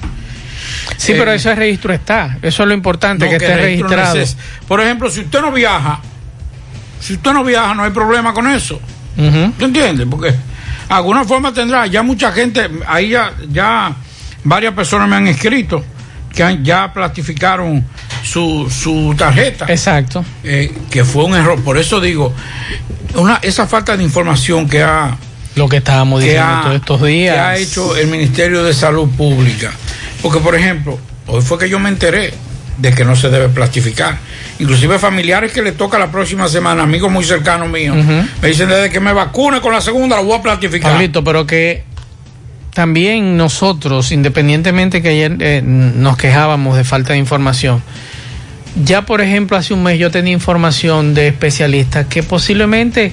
Sí, Eh, pero ese registro está. Eso es lo importante, No, que que esté no registrado. es ese. Por ejemplo, si usted no viaja, si usted no viaja, no hay problema con eso. Ujú. ¿Tú entiendes? Porque alguna forma tendrá, ya mucha gente, ahí ya, ya varias personas me han escrito que han- ya plastificaron su, su tarjeta. Exacto. Eh, que fue un error. Por eso digo, una, esa falta de información que ha Lo que estábamos diciendo ha, todos estos días. que ha hecho el Ministerio de Salud Pública. Porque, por ejemplo, hoy fue que yo me enteré de que no se debe plastificar. Inclusive familiares que le toca la próxima semana, amigos muy cercanos míos, me dicen desde que me vacune con la segunda la voy a plastificar. Pablito, pero que también nosotros, independientemente que ayer eh, nos quejábamos de falta de información, ya por ejemplo hace un mes yo tenía información de especialistas que posiblemente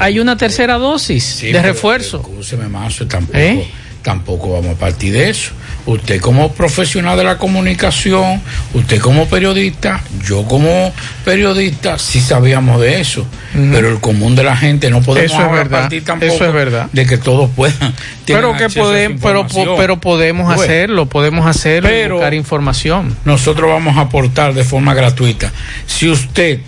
hay una tercera dosis Sí, de pero, refuerzo. Escúcheme, Mazo, tampoco, ¿Eh? tampoco vamos a partir de eso. Usted como profesional de la comunicación, usted como periodista, yo como periodista, sí sabíamos de eso. Pero el común de la gente no podemos Eso es partir tampoco eso es verdad. de que todos puedan. Pero que podemos, pero, pero podemos ves. hacerlo, podemos hacerlo y Pero- buscar información. nosotros vamos a aportar de forma gratuita. Si usted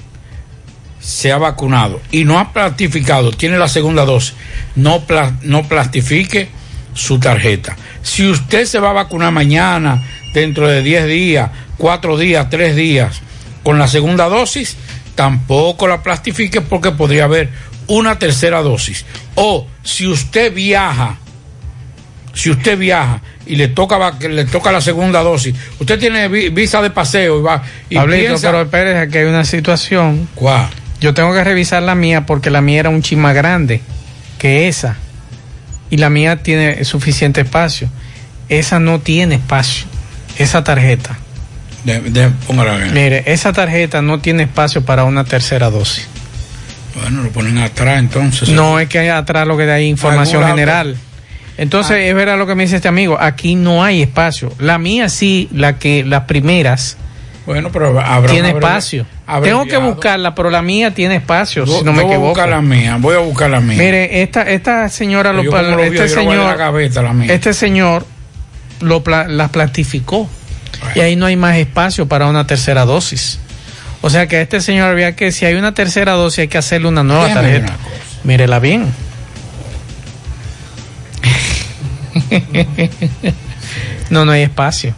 se ha vacunado y no ha plastificado, tiene la segunda dosis, no, pla- no plastifique su tarjeta. Si usted se va a vacunar mañana, dentro de 10 días, 4 días, 3 días, con la segunda dosis, tampoco la plastifique porque podría haber una tercera dosis. O si usted viaja, si usted viaja y le toca va- que le toca la segunda dosis, usted tiene vi- visa de paseo y va y Pablito, piensa pero espérese que hay una situación. ¿Cuál? Yo tengo que revisar la mía porque la mía era un chin más grande que esa. Y la mía tiene suficiente espacio. Esa no tiene espacio. Esa tarjeta. de, de-. Mire, esa tarjeta no tiene espacio para una tercera dosis. Bueno, lo ponen atrás entonces. No es que hay atrás lo que hay información general. Entonces, Ah. es verdad lo que me dice este amigo. Aquí no hay espacio. La mía sí, la que las primeras Bueno, pero habrá tiene espacio. Abreviado. Tengo que buscarla, pero la mía tiene espacio, Yo- si no me yo voy a equivoco. buscar la mía, voy a buscar la mía. Mire, esta, esta señora, lo, lo vio, este señor, la gaveta, la mía. este señor lo las plastificó y ahí no hay más espacio para una tercera dosis. O sea que a este señor había que, si hay una tercera dosis, hay que hacerle una nueva tarjeta. Mírela bien. no, no hay espacio.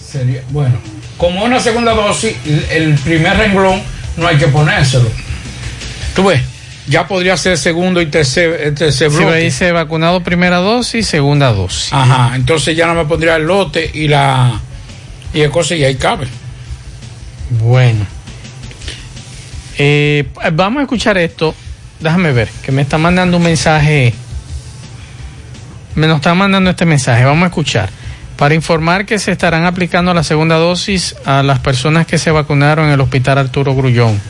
Sería- bueno, como una segunda dosis, el- primer renglón no hay que ponérselo. Tú ves, ya podría ser segundo y tercer, el tercer Si bloque. me dice vacunado primera dosis, segunda dosis. Ajá, entonces ya no me pondría el lote y la y el cosa y ahí cabe. Bueno. Eh, vamos a escuchar esto. Déjame ver, que me está mandando un mensaje. Me nos está mandando este mensaje. Vamos a escuchar. Para informar que se estarán aplicando la segunda dosis a las personas que se vacunaron en el Hospital Arturo Grullón.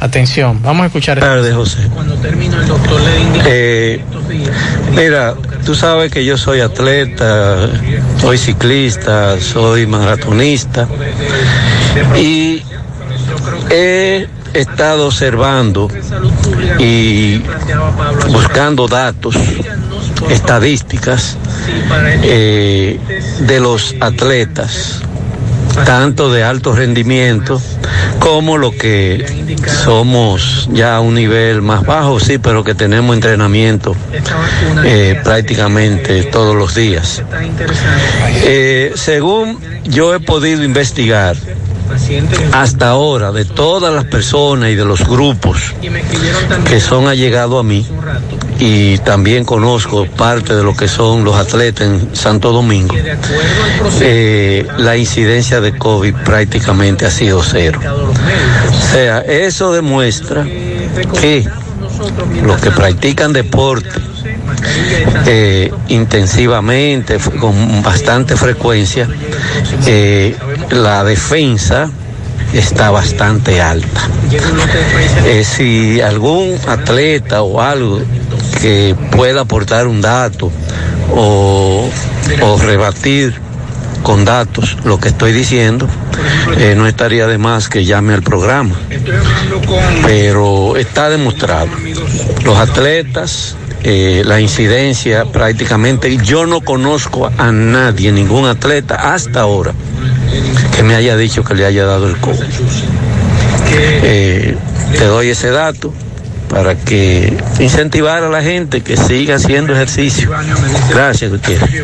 Atención, vamos a escuchar esto. tardes, José. Cuando termino el doctor le Eh, mira, tú sabes que yo soy atleta, soy ciclista, soy maratonista y he estado observando y buscando datos, estadísticas eh, de los atletas, tanto de alto rendimiento como lo que somos ya a un nivel más bajo, sí, pero que tenemos entrenamiento eh, prácticamente todos los días. Eh, según yo he podido investigar, hasta ahora, de todas las personas y de los grupos que son allegados a mí, y también conozco parte de lo que son los atletas en Santo Domingo, eh, la incidencia de COVID prácticamente ha sido cero. O sea, eso demuestra que los que practican deporte eh, intensivamente, con bastante frecuencia, eh, la defensa está bastante alta. Eh, si algún atleta o algo que pueda aportar un dato o, o rebatir con datos lo que estoy diciendo, eh, no estaría de más que llame al programa. Pero está demostrado. Los atletas, eh, la incidencia prácticamente, yo no conozco a nadie, ningún atleta hasta ahora, que me haya dicho que le haya dado el COVID. Eh, te doy ese dato para que incentivar a la gente que siga haciendo ejercicio. Gracias, Gutiérrez.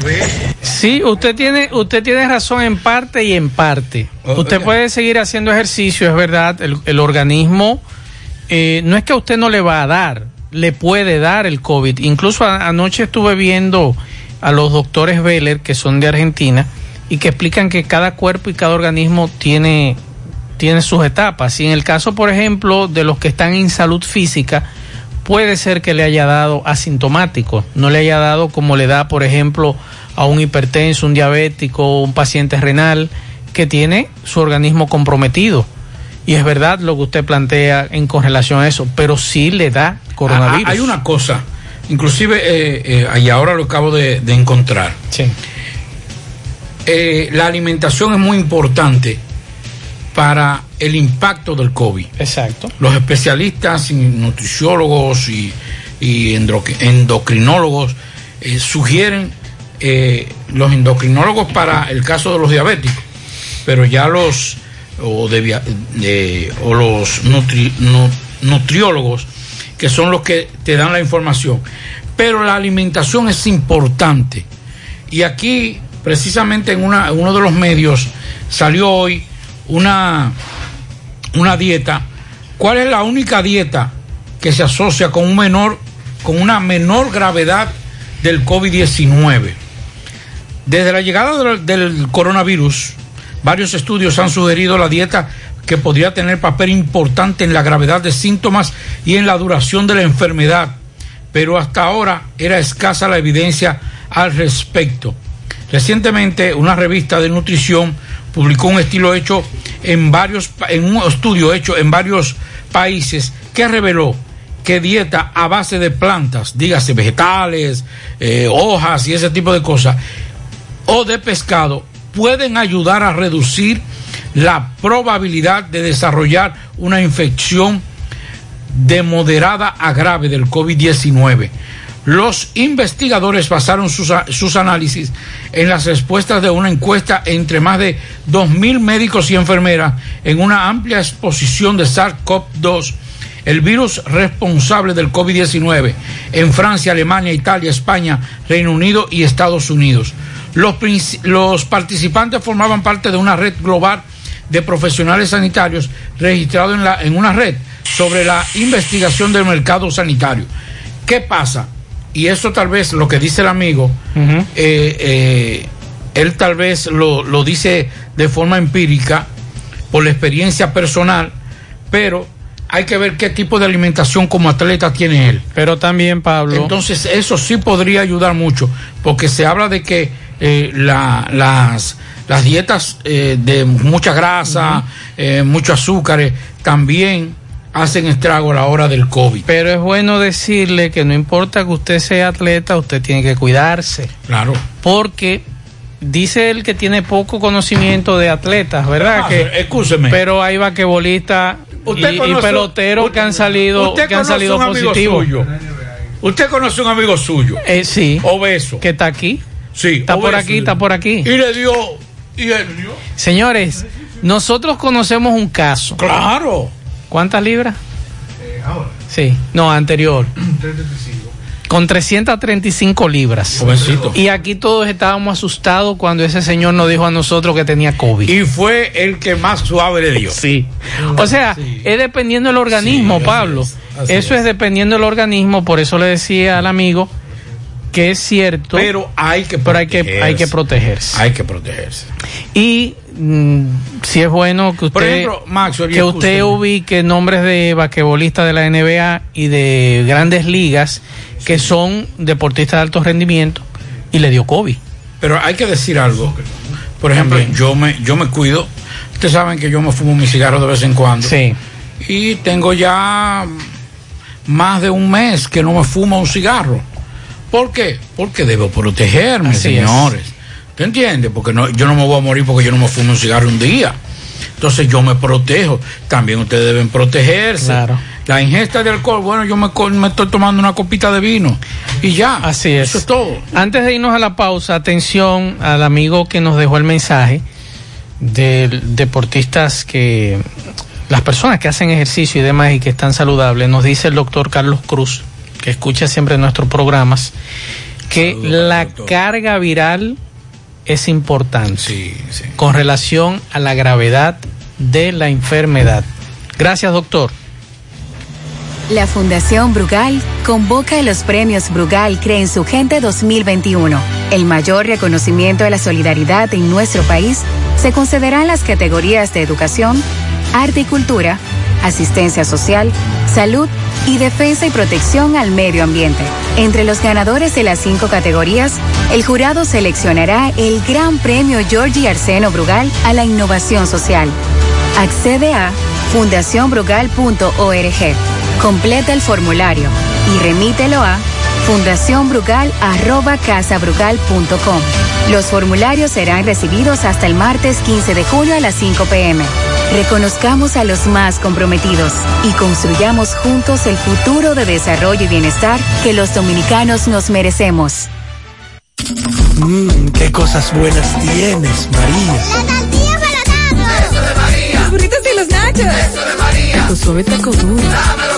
Sí, usted tiene, usted tiene razón en parte y en parte. Usted puede seguir haciendo ejercicio, es verdad. El, organismo eh, no es que a usted no le va a dar, le puede dar el COVID. Incluso anoche estuve viendo a los doctores Veller, que son de Argentina, y que explican que cada cuerpo y cada organismo tiene, tiene sus etapas. Y en el caso, por ejemplo, de los que están en salud física, puede ser que le haya dado asintomático, no le haya dado como le da, por ejemplo, a un hipertenso, un diabético, un paciente renal que tiene su organismo comprometido. Y es verdad lo que usted plantea en con relación a eso, pero sí le da coronavirus. Ah, hay una cosa, inclusive, eh, eh, y ahora lo acabo de, de encontrar. Sí. Eh, la alimentación es muy importante para el impacto del COVID. Exacto. Los especialistas, y nutriciólogos y, endocrinólogos eh, sugieren los endocrinólogos para el caso de los diabéticos, pero ya los o, de via- de- o los nutri- nu- nutriólogos que son los que te dan la información. Pero la alimentación es importante. Y aquí, precisamente en, una, uno de los medios, salió hoy una, una dieta. ¿Cuál es la única dieta que se asocia con un menor, con una menor gravedad del COVID-19? Desde la llegada del coronavirus, varios estudios han sugerido la dieta que podría tener papel importante en la gravedad de síntomas y en la duración de la enfermedad, pero hasta ahora era escasa la evidencia al respecto. Recientemente, una revista de nutrición publicó un estilo hecho en varios, en un estudio hecho en varios países que reveló que dieta a base de plantas, dígase vegetales, eh, hojas y ese tipo de cosas, o de pescado, pueden ayudar a reducir la probabilidad de desarrollar una infección de moderada a grave del COVID-19. Los investigadores basaron sus, sus análisis en las respuestas de una encuesta entre más de 2.000 médicos y enfermeras en una amplia exposición de SARS-CoV-2, el virus responsable del COVID-19, en Francia, Alemania, Italia, España, Reino Unido y Estados Unidos. Los, los participantes formaban parte de una red global de profesionales sanitarios registrado en, la, en una red sobre la investigación del mercado sanitario. ¿Qué pasa? Y eso tal vez lo que dice el amigo, eh, eh, él tal vez lo, lo dice de forma empírica, por la experiencia personal, pero hay que ver qué tipo de alimentación como atleta tiene él. Pero también, Pablo. Entonces, eso sí podría ayudar mucho, porque se habla de que eh, la- las, las dietas eh, de mucha grasa, eh, mucho azúcar, también hacen estrago a la hora del COVID. Pero es bueno decirle que no importa que usted sea atleta, usted tiene que cuidarse. Claro. Porque dice él que tiene poco conocimiento de atletas, ¿verdad? Ah, que, escúcheme. Pero hay vaquebolistas y, y peloteros que han salido, Usted que han salido positivos. suyo. Usted conoce un amigo suyo. Eh, sí. Obeso. Que está aquí. Sí. Está por aquí, está por aquí. Y le dio. Y él dio. Señores, nosotros conocemos un caso. Claro. ¿Cuántas libras? Eh, Sí, no, anterior. Con 335 libras. Jovencito. Y aquí todos estábamos asustados cuando ese señor nos dijo a nosotros que tenía COVID. Y fue el que más suave le dio. Sí. O sea, es dependiendo del organismo, Pablo. eso es. dependiendo del organismo, por eso le decía al amigo que es cierto. Pero hay que pero hay que hay que protegerse. Hay que protegerse. Y mm, si es bueno que usted Por ejemplo, que usted ubique nombres de basquetbolistas de la NBA y de grandes ligas que son deportistas de alto rendimiento y le dio COVID. Pero hay que decir algo. Por ejemplo, yo me, yo me cuido. Ustedes saben que yo me fumo mi cigarro de vez en cuando. Sí. Y tengo ya más de un mes que no me fumo un cigarro. ¿Por qué? Porque debo protegerme, Así es. señores. ¿Te entiendes? Porque no, yo no me voy a morir porque yo no me fumo un cigarro un día. Entonces yo me protejo. También ustedes deben protegerse. Claro. La ingesta de alcohol, bueno, yo me, me estoy tomando una copita de vino. Y ya. Así es. Eso es todo. Antes de irnos a la pausa, atención al amigo que nos dejó el mensaje de deportistas que las personas que hacen ejercicio y demás y que están saludables, nos dice el doctor Carlos Cruz, que escucha siempre nuestros programas, que la carga viral es importante con relación a la gravedad de la enfermedad. Gracias, doctor. La Fundación Brugal convoca a los premios Brugal Cree en su Gente 2021. El mayor reconocimiento de la solidaridad en nuestro país se concederá en las categorías de educación, arte y cultura, asistencia social, salud y defensa y protección al medio ambiente. Entre los ganadores de las cinco categorías, el jurado seleccionará el Gran Premio Georgie Arseno Brugal a la innovación social. Accede a fundacionbrugal.org. Completa el formulario y remítelo a fundacionbrugal.casabrugal.com. Los formularios serán recibidos hasta el martes 15 de julio a las 5 pm. Reconozcamos a los más comprometidos y construyamos juntos el futuro de desarrollo y bienestar que los dominicanos nos merecemos. Mmm, qué cosas buenas tienes, María. La tortilla para Eso de María. Los burritos y los nachos. Eso de María. Tu suave taco duro. Dámelo,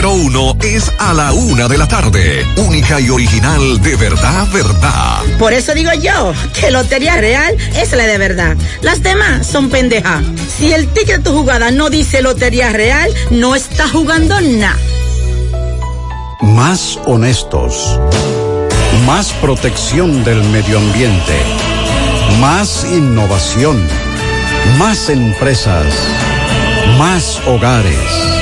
uno es a la una de la tarde. Única y original de verdad, verdad. Por eso digo yo que Lotería Real es la de verdad. Las demás son pendejas. Si el ticket de tu jugada no dice Lotería Real, no está jugando nada. Más honestos. Más protección del medio ambiente. Más innovación. Más empresas. Más hogares.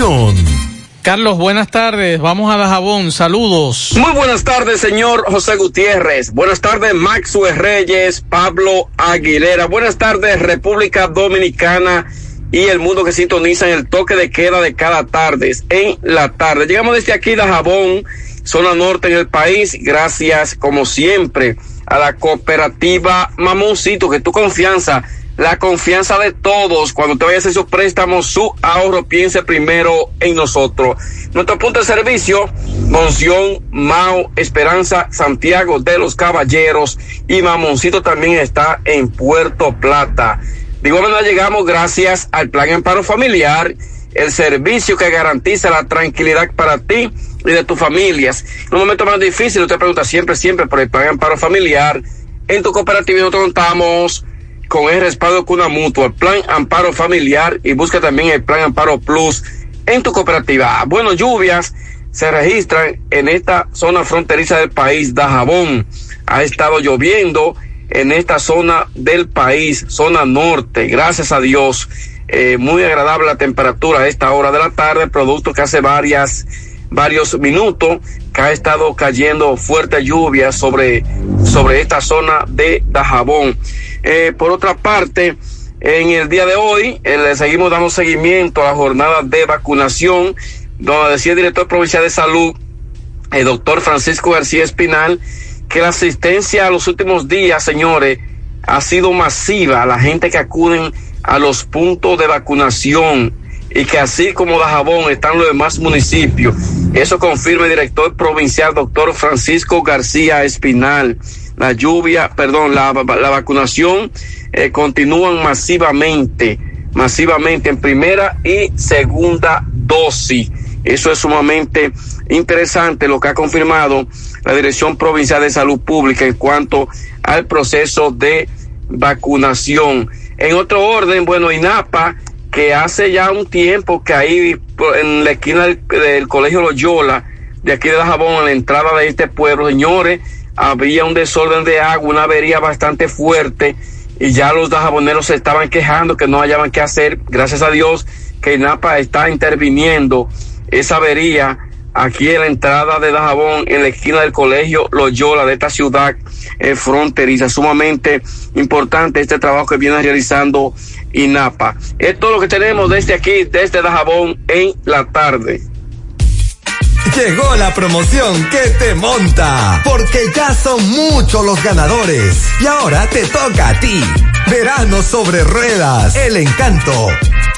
Carlos, buenas tardes. Vamos a Dajabón. Saludos. Muy buenas tardes, señor José Gutiérrez. Buenas tardes, Maxwell Reyes, Pablo Aguilera. Buenas tardes, República Dominicana y el mundo que sintoniza en el toque de queda de cada tarde, en la tarde. Llegamos desde aquí, Dajabón, zona norte en el país. Gracias, como siempre, a la cooperativa Mamoncito, que tu confianza la confianza de todos. Cuando te vayas a hacer su préstamo, su ahorro, piense primero en nosotros. Nuestro punto de servicio, Monción, Mao, Esperanza, Santiago de los Caballeros y Mamoncito también está en Puerto Plata. De igual manera llegamos gracias al Plan Amparo Familiar, el servicio que garantiza la tranquilidad para ti y de tus familias. En un momento más difícil, usted pregunta siempre, siempre por el Plan Amparo Familiar. En tu cooperativa nosotros contamos con el respaldo de Cuna Mutua, el Plan Amparo Familiar y busca también el Plan Amparo Plus en tu cooperativa. Bueno, lluvias se registran en esta zona fronteriza del país, Dajabón. Ha estado lloviendo en esta zona del país, zona norte, gracias a Dios. Eh, muy agradable la temperatura a esta hora de la tarde, producto que hace varias, varios minutos que ha estado cayendo fuerte lluvia sobre, sobre esta zona de Dajabón. Eh, por otra parte, en el día de hoy eh, le seguimos dando seguimiento a la jornada de vacunación, donde decía el director provincial de salud, el doctor Francisco García Espinal, que la asistencia a los últimos días, señores, ha sido masiva. La gente que acuden a los puntos de vacunación y que así como Dajabón están los demás municipios. Eso confirma el director provincial, doctor Francisco García Espinal. La lluvia, perdón, la, la vacunación eh, continúan masivamente, masivamente en primera y segunda dosis. Eso es sumamente interesante lo que ha confirmado la Dirección Provincial de Salud Pública en cuanto al proceso de vacunación. En otro orden, bueno, INAPA, que hace ya un tiempo que ahí en la esquina del, del Colegio Loyola, de aquí de la Jabón, a la entrada de este pueblo, señores, había un desorden de agua, una avería bastante fuerte y ya los dajaboneros se estaban quejando que no hallaban qué hacer. Gracias a Dios que INAPA está interviniendo esa avería aquí en la entrada de Dajabón, en la esquina del colegio Loyola de esta ciudad eh, fronteriza. Sumamente importante este trabajo que viene realizando INAPA. Es todo lo que tenemos desde aquí, desde Dajabón, en la tarde. Llegó la promoción que te monta, porque ya son muchos los ganadores. Y ahora te toca a ti. Verano sobre ruedas, el encanto.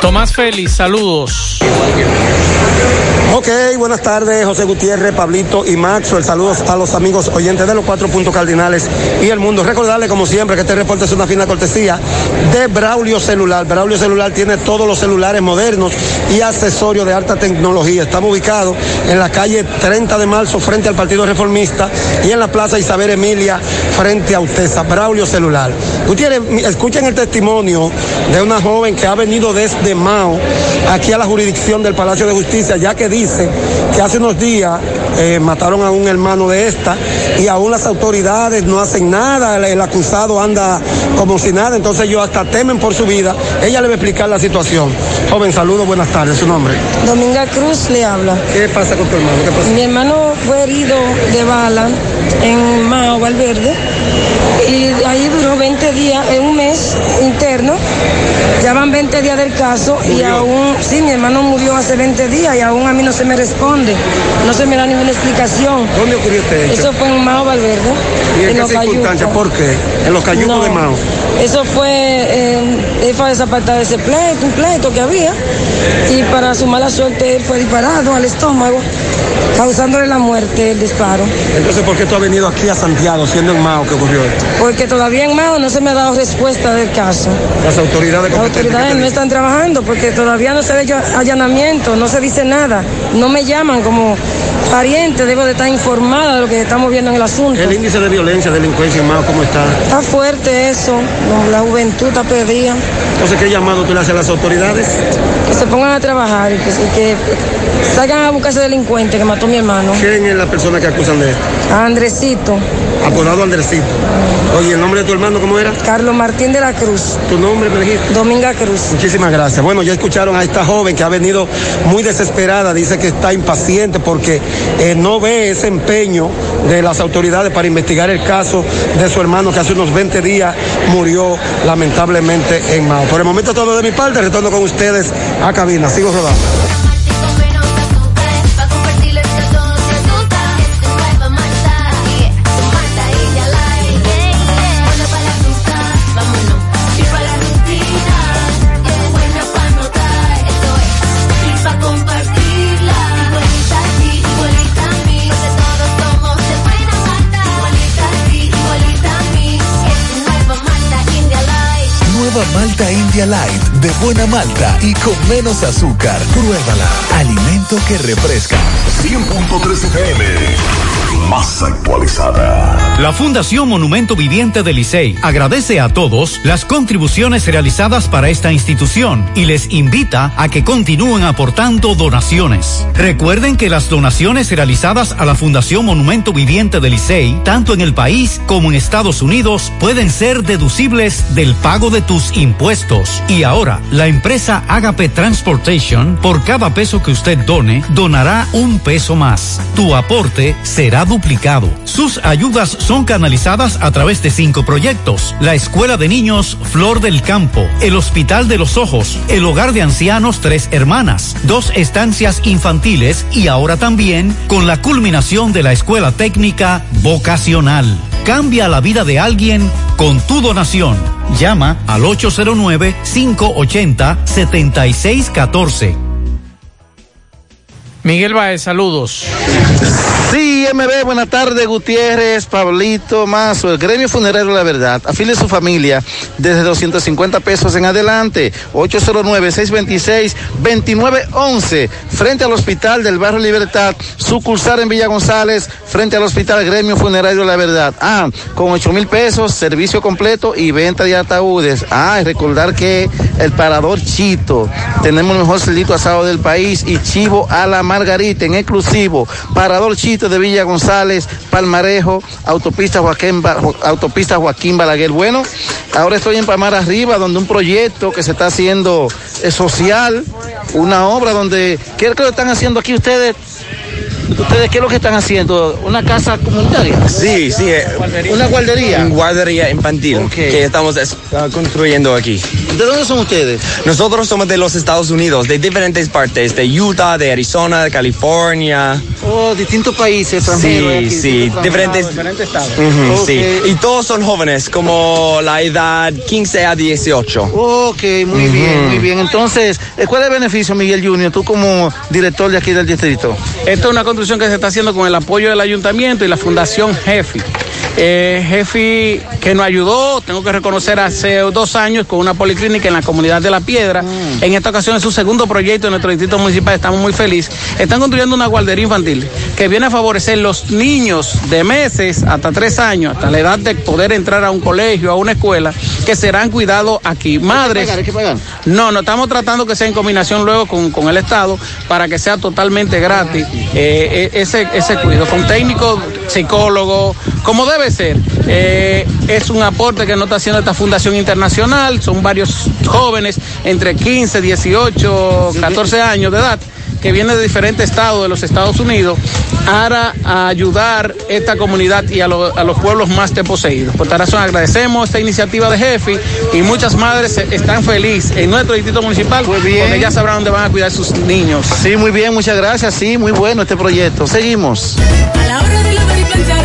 Tomás Félix, saludos. Ok, buenas tardes, José Gutiérrez, Pablito y Maxwell. Saludos a los amigos oyentes de los cuatro puntos cardinales y el mundo. Recordarle, como siempre, que este reporte es una fina cortesía de Braulio Celular. Braulio Celular tiene todos los celulares modernos y accesorios de alta tecnología. Estamos ubicados en la calle 30 de marzo, frente al Partido Reformista, y en la Plaza Isabel Emilia, frente a Utesa. Braulio Celular. Gutiérrez, escuchen el testimonio de una joven que ha venido desde Mao aquí a la jurisdicción del Palacio de Justicia, ya que dice que hace unos días eh, mataron a un hermano de esta y aún las autoridades no hacen nada, el, el, acusado anda como si nada, entonces ellos hasta temen por su vida. Ella le va a explicar la situación. Joven, saludos, buenas tardes, su nombre. Dominga Cruz le habla. ¿Qué pasa con tu hermano? ¿Qué pasa? Mi hermano fue herido de bala en Mao Valverde y ahí duró 20 días, en un mes interno. Ya van 20 días del caso y aún, sí, mi hermano murió hace 20 días y aún a mí no se me responde, no se me da ninguna explicación. ¿Dónde ocurrió este hecho? Eso fue en Mao Valverde. ¿Y en, qué circunstancias? ¿Por qué? En los cayucos No, de Mao. Eso fue, eh, él fue a desapartar de ese pleito, un pleito que había, y para su mala suerte él fue disparado al estómago, causándole la muerte, el disparo. Entonces, ¿por qué tú has venido aquí a Santiago, siendo en Mao que ocurrió esto? Porque todavía en Mao no se me ha dado respuesta del caso. Las autoridades Las autoridades no están trabajando porque todavía no se ha hecho allanamiento, no se dice nada, no me llaman como pariente, debo de estar informada de lo que estamos viendo en el asunto. El índice de violencia, delincuencia en Mao, ¿cómo está? Está fuerte eso, la juventud está perdida. Entonces, ¿qué llamado tú le haces a las autoridades? Que se pongan a trabajar y que, y que salgan a buscar ese delincuente que mató a mi hermano. ¿Quién es la persona que acusan de esto? A Andresito, Apodado Andresito. Oye, ¿el nombre de tu hermano cómo era? Carlos Martín de la Cruz, ¿Tu nombre me dijiste? Dominga Cruz. Muchísimas gracias. Bueno, ya escucharon a esta joven que ha venido muy desesperada, dice que está impaciente porque eh, no ve ese empeño de las autoridades para investigar el caso de su hermano que hace unos 20 días murió lamentablemente en Mao. Por el momento todo de mi parte, retorno con ustedes a cabina. Sigo rodando. Malta India Light de buena malta y con menos azúcar. Pruébala. Alimento que refresca. 100.3 FM. Más actualizada. La Fundación Monumento Viviente del Licey agradece a todos las contribuciones realizadas para esta institución y les invita a que continúen aportando donaciones. Recuerden que las donaciones realizadas a la Fundación Monumento Viviente del Licey, tanto en el país como en Estados Unidos, pueden ser deducibles del pago de tus impuestos. Y ahora, la empresa Agape Transportation, por cada peso que usted done, donará un peso más. Tu aporte será duplicado. Sus ayudas son canalizadas a través de cinco proyectos. La Escuela de Niños Flor del Campo, el Hospital de los Ojos, el Hogar de Ancianos Tres Hermanas, dos estancias infantiles y ahora también con la culminación de la Escuela Técnica Vocacional. Cambia la vida de alguien con tu donación. Llama al 809-580-7614. Miguel Baez, saludos. Sí, MB, buenas tardes, Gutiérrez, Pablito, Mazo, el gremio funerario La Verdad. Afile su familia desde 250 pesos en adelante. 809-626-2911, frente al Hospital del Barrio Libertad, sucursal en Villa González, frente al Hospital Gremio Funerario La Verdad. Ah, con 8 mil pesos, servicio completo y venta de ataúdes. Ah, y recordar que el Parador Chito, tenemos el mejor cerdito asado del país y chivo a la margarita en exclusivo. Parador Chito de Villa González, Palmarejo, autopista Joaquín, autopista Joaquín Balaguer. Bueno, ahora estoy en Palmar Arriba, donde un proyecto que se está haciendo eh, social, una obra donde, ¿qué es lo que están haciendo aquí ustedes? ¿Ustedes qué es lo que están haciendo? ¿Una casa comunitaria? Sí, sí. eh, ¿Una guardería? Una guardería infantil que estamos es- ah, construyendo aquí. ¿De dónde son ustedes? Nosotros somos de los Estados Unidos, de diferentes partes, de Utah, de Arizona, de California. Oh, distintos países extranjeros. Sí, aquí, sí, distintos diferentes, diferentes estados. Sí. Y todos son jóvenes, como la edad 15 a 18. Ok, muy bien, muy bien. Entonces, eh, ¿cuál es el beneficio, Miguel Junior, tú como director de aquí del distrito? Esta es una construcción que se está haciendo con el apoyo del ayuntamiento y la Fundación Jefi. Eh, Jefi que nos ayudó, tengo que reconocer, hace dos años con una policlínica en la comunidad de La Piedra. En esta ocasión es su segundo proyecto en nuestro distrito municipal, estamos muy felices. Están construyendo una guardería infantil que viene a favorecer los niños de meses hasta tres años, hasta la edad de poder entrar a un colegio, a una escuela, que serán cuidados aquí. Madres. pagar? ¿Hay que pagar? No, no estamos tratando que sea en combinación luego con, con el Estado para que sea totalmente gratis eh, eh, ese, ese cuidado, con técnico, psicólogo, como debe ser. Eh, es un aporte que nos está haciendo esta Fundación Internacional, son varios jóvenes entre 15, 18, 14 años de edad que vienen de diferentes estados de los Estados Unidos para ayudar a esta comunidad y a, lo- a los pueblos más desposeídos. Por tal razón agradecemos esta iniciativa de Jefi y muchas madres están felices en nuestro distrito municipal porque ya sabrán dónde van a cuidar sus niños. Sí, muy bien, muchas gracias. Sí, muy bueno este proyecto. Seguimos. A la hora de lavar y planchar,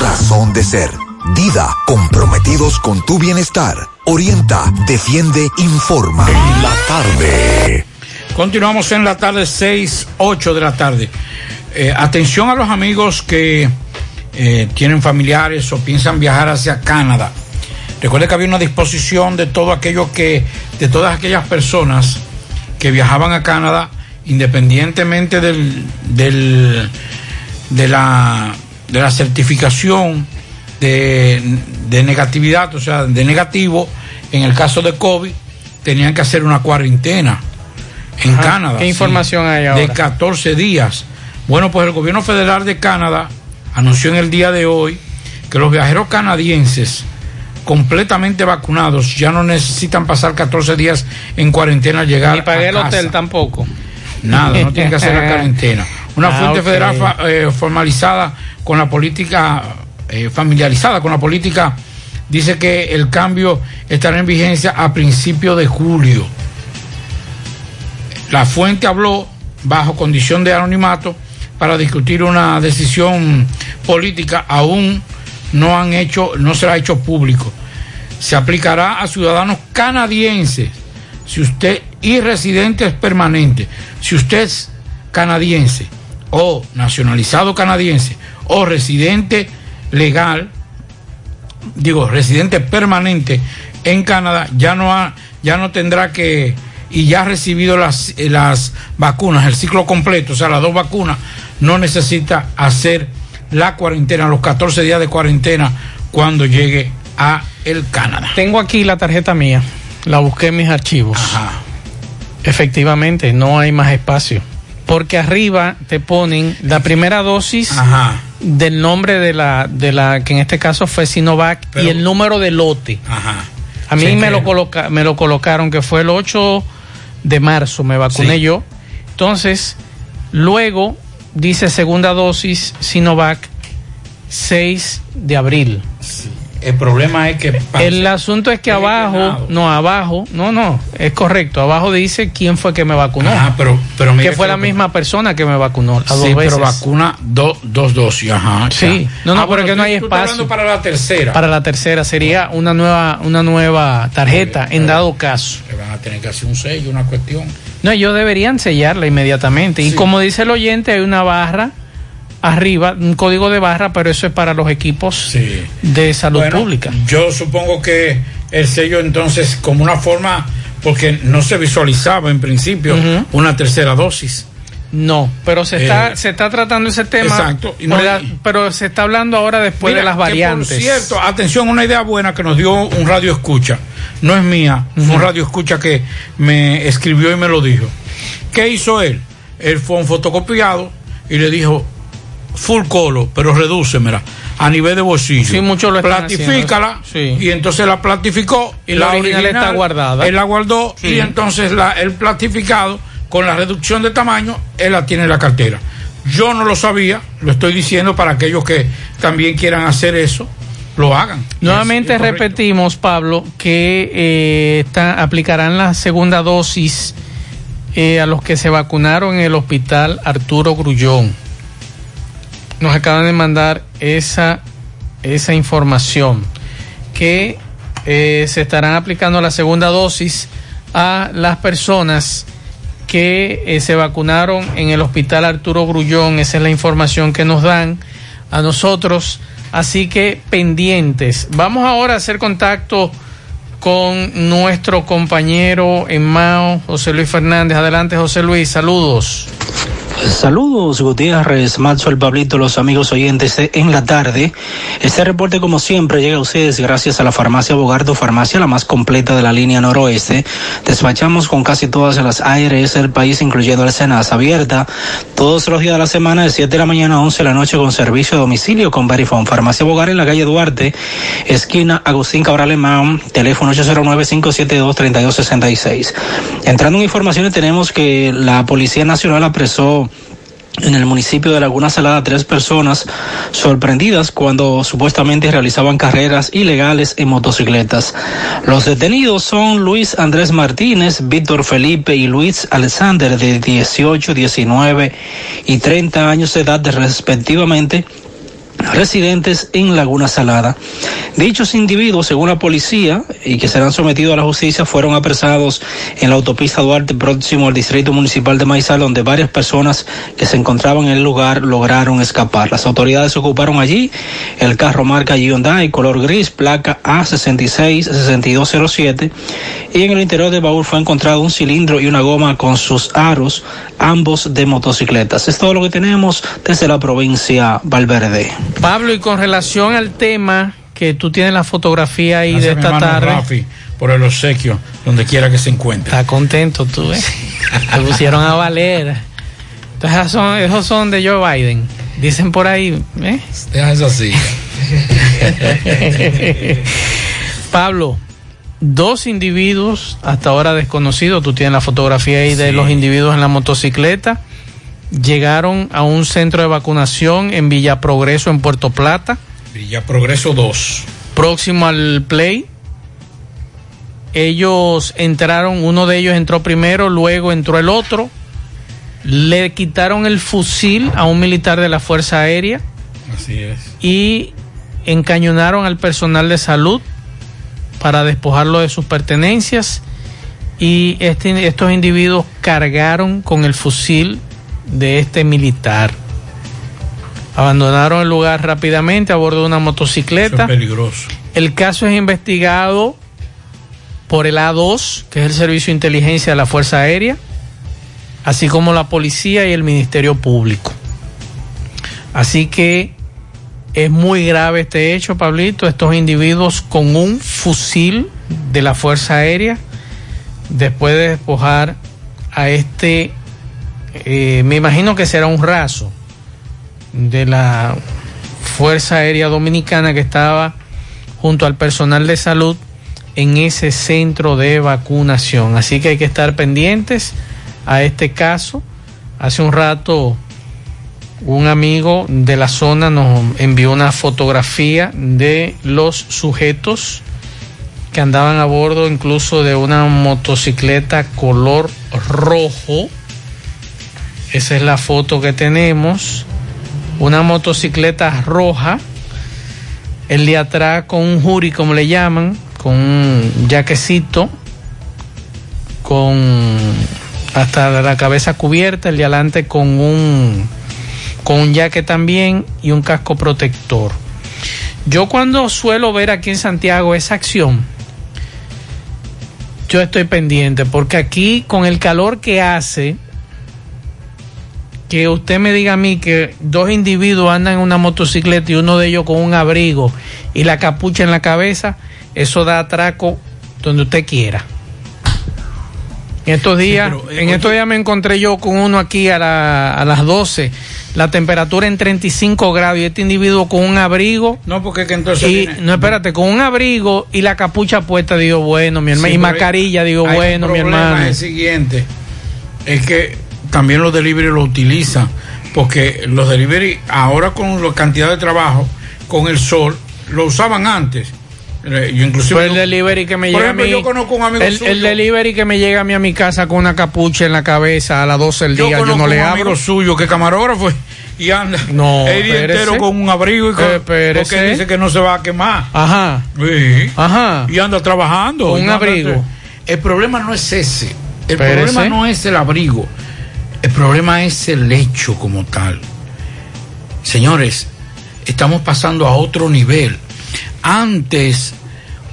razón de ser. Dida, comprometidos con tu bienestar. Orienta, defiende, informa. En la tarde. Continuamos en la tarde, 6, 8 de la tarde. Eh, atención a los amigos que eh, tienen familiares o piensan viajar hacia Canadá. Recuerde que había una disposición de todo aquello que, de todas aquellas personas que viajaban a Canadá, independientemente del, del- de, la, de la certificación de, de negatividad, o sea, de negativo, en el caso de COVID, tenían que hacer una cuarentena en Ajá. Canadá. ¿Qué información hay De ahora? 14 días. Bueno, pues el gobierno federal de Canadá anunció en el día de hoy que los viajeros canadienses completamente vacunados ya no necesitan pasar 14 días en cuarentena al llegar Ni pagué a el casa. hotel tampoco. Nada, no tienen que hacer la cuarentena. Una Ah, fuente federal fa- eh, formalizada con la política, eh, familiarizada con la política, dice que el cambio estará en vigencia a principios de julio. La fuente habló bajo condición de anonimato para discutir una decisión política aún no han hecho, no será hecho público. Se aplicará a ciudadanos canadienses, si usted y residentes permanentes, si usted es canadiense o nacionalizado canadiense o residente legal, digo residente permanente en Canadá, ya no ha, ya no tendrá que y ya ha recibido las, eh, las vacunas, el ciclo completo, o sea, las dos vacunas, no necesita hacer la cuarentena, los 14 días de cuarentena cuando llegue a el Canadá. Tengo aquí la tarjeta mía. La busqué en mis archivos. Efectivamente, no hay más espacio. Porque arriba te ponen la primera dosis del nombre de la, de la, que en este caso fue Sinovac, y el número de lote. Ajá. A mí Sí, me lo, coloca, me lo colocaron que fue el 8 de marzo, me vacuné Sí. yo. Entonces, luego dice segunda dosis Sinovac 6 de abril. El problema es que El asunto es que abajo, no, abajo, no, no, es correcto. Abajo dice quién fue que me vacunó. Ajá, pero, pero que fue que la misma persona que me vacunó. Sí, dos pero veces. vacuna do- dos dosis, ajá. Sí, ya. no, no, Ah, bueno, tú- no hay espacio. para la tercera. Para la tercera sería una nueva, una nueva tarjeta en dado caso. Le van a tener que hacer un sello, una cuestión. No, ellos deberían sellarla inmediatamente. Y como dice el oyente, hay una barra arriba, un código de barra, pero eso es para los equipos de salud Bueno, pública. Yo supongo que el sello entonces como una forma, porque no se visualizaba en principio una tercera dosis. No, pero se Eh, está, se está tratando ese tema. exacto, y por no- la- pero se está hablando ahora después Mira, de las variantes. Por cierto, atención, una idea buena que nos dio un radio escucha. No es mía, fue un radio escucha que me escribió y me lo dijo. ¿Qué hizo él? Él fue un fotocopiado y le dijo full color, pero redúcemela a nivel de bolsillo. Sí, muchos lo Platifícala haciendo. y entonces la platificó Y la original está guardada. Él la guardó Sí. y entonces la, el platificado con la reducción de tamaño, él la tiene en la cartera. Yo no lo sabía, lo estoy diciendo para aquellos que también quieran hacer eso, lo hagan. Nuevamente repetimos, Pablo, que eh, está- aplicarán la segunda dosis eh, a los que se vacunaron en el hospital Arturo Grullón. Nos acaban de mandar esa, esa información, que eh, se estarán aplicando la segunda dosis a las personas que eh, se vacunaron en el hospital Arturo Grullón. Esa es la información que nos dan a nosotros. Así que pendientes. Vamos ahora a hacer contacto con nuestro compañero en Mao, José Luis Fernández. Adelante, José Luis. Saludos. Saludos Gutiérrez, el Pablito, los amigos oyentes en la tarde. Este reporte como siempre llega a ustedes gracias a la farmacia Bogardo, farmacia la más completa de la línea noroeste. Despachamos con casi todas las ARS del país, incluyendo el Senasa, abierta todos los días de la semana de 7 de la mañana a 11 de la noche con servicio a domicilio con Verifone. Farmacia Bogar en la calle Duarte, esquina Agustín Cabral Emán, teléfono 809-572-3266. Entrando en informaciones tenemos que la Policía Nacional apresó en el municipio de Laguna Salada tres personas sorprendidas cuando supuestamente realizaban carreras ilegales en motocicletas. Los detenidos son Luis Andrés Martínez, Víctor Felipe y Luis Alexander de 18, 19 y 30 años de edad respectivamente residentes en Laguna Salada. Dichos individuos, según la policía, y que serán sometidos a la justicia, fueron apresados en la autopista Duarte próximo al distrito municipal de Maizal, donde varias personas que se encontraban en el lugar lograron escapar. Las autoridades ocuparon allí el carro marca Hyundai color gris, placa A666207, y en el interior del baúl fue encontrado un cilindro y una goma con sus aros, ambos de motocicletas. Es todo lo que tenemos desde la provincia Valverde. Pablo, y con relación al tema que tú tienes la fotografía ahí Gracias, de esta tarde. Rafi, por el obsequio, donde quiera que se encuentre. Está contento tú, ¿eh? Te pusieron a valer. Entonces, esos son, esos son de Joe Biden. Dicen por ahí, ¿eh? Eso así. Pablo, dos individuos hasta ahora desconocidos, tú tienes la fotografía ahí de los individuos en la motocicleta, llegaron a un centro de vacunación en Villa Progreso, en Puerto Plata, Villa Progreso 2. próximo al Play. Ellos entraron, uno de ellos entró primero, luego entró el otro. Le quitaron el fusil a un militar de la Fuerza Aérea Así es. y encañonaron al personal de salud para despojarlo de sus pertenencias y este- estos individuos cargaron con el fusil de este militar. Abandonaron el lugar rápidamente a bordo de una Eso motocicleta. es peligroso. El caso es investigado por el A2, que es el Servicio de Inteligencia de la Fuerza Aérea, así como la policía y el Ministerio Público. Así que es muy grave este hecho, Pablito. Estos individuos con un fusil de la Fuerza Aérea, después de despojar a este, eh, me imagino que será un raso de la Fuerza Aérea Dominicana que estaba junto al personal de salud en ese centro de vacunación. Así que hay que estar pendientes a este caso. Hace un rato un amigo de la zona nos envió una fotografía de los sujetos que andaban a bordo incluso de una motocicleta color rojo. Esa es la foto que tenemos. Una motocicleta roja. El de atrás con un jury, como le llaman, con un jaquecito, con hasta la cabeza cubierta, el de adelante con un con un jaque también y un casco protector. Yo cuando suelo ver aquí en Santiago esa acción, yo estoy pendiente porque aquí con el calor que hace, que usted me diga a mí que dos individuos andan en una motocicleta y uno de ellos con un abrigo y la capucha en la cabeza, eso da atraco donde usted quiera. En estos días, eh, en estos días me encontré yo con uno aquí a, la- a las 12, la temperatura en 35 grados y este individuo con un abrigo. No, porque que entonces. Y, viene- no, espérate, con un abrigo y la capucha puesta, digo, bueno, mi hermano, Sí, y mascarilla, digo, bueno, mi problema, hermano. Es el siguiente: es que también los delivery lo utilizan, porque los delivery, ahora con la cantidad de trabajo, con el sol, lo usaban antes. Eh, Yo inclusive. El delivery que me llega ejemplo, a mí. yo conozco un amigo el, suyo. el delivery que me llega a mí a mi casa con una capucha en la cabeza a las 12 del día, yo no le un abro. amigo suyo que camarógrafo y anda No, el día entero con un abrigo y con, Espérese. porque dice que no se va a quemar. Ajá. Sí. Ajá. Y anda trabajando. Con un anda- abrigo. El problema no es ese. El problema no es el abrigo. El problema es el hecho como tal. Señores, estamos pasando a otro nivel. Antes,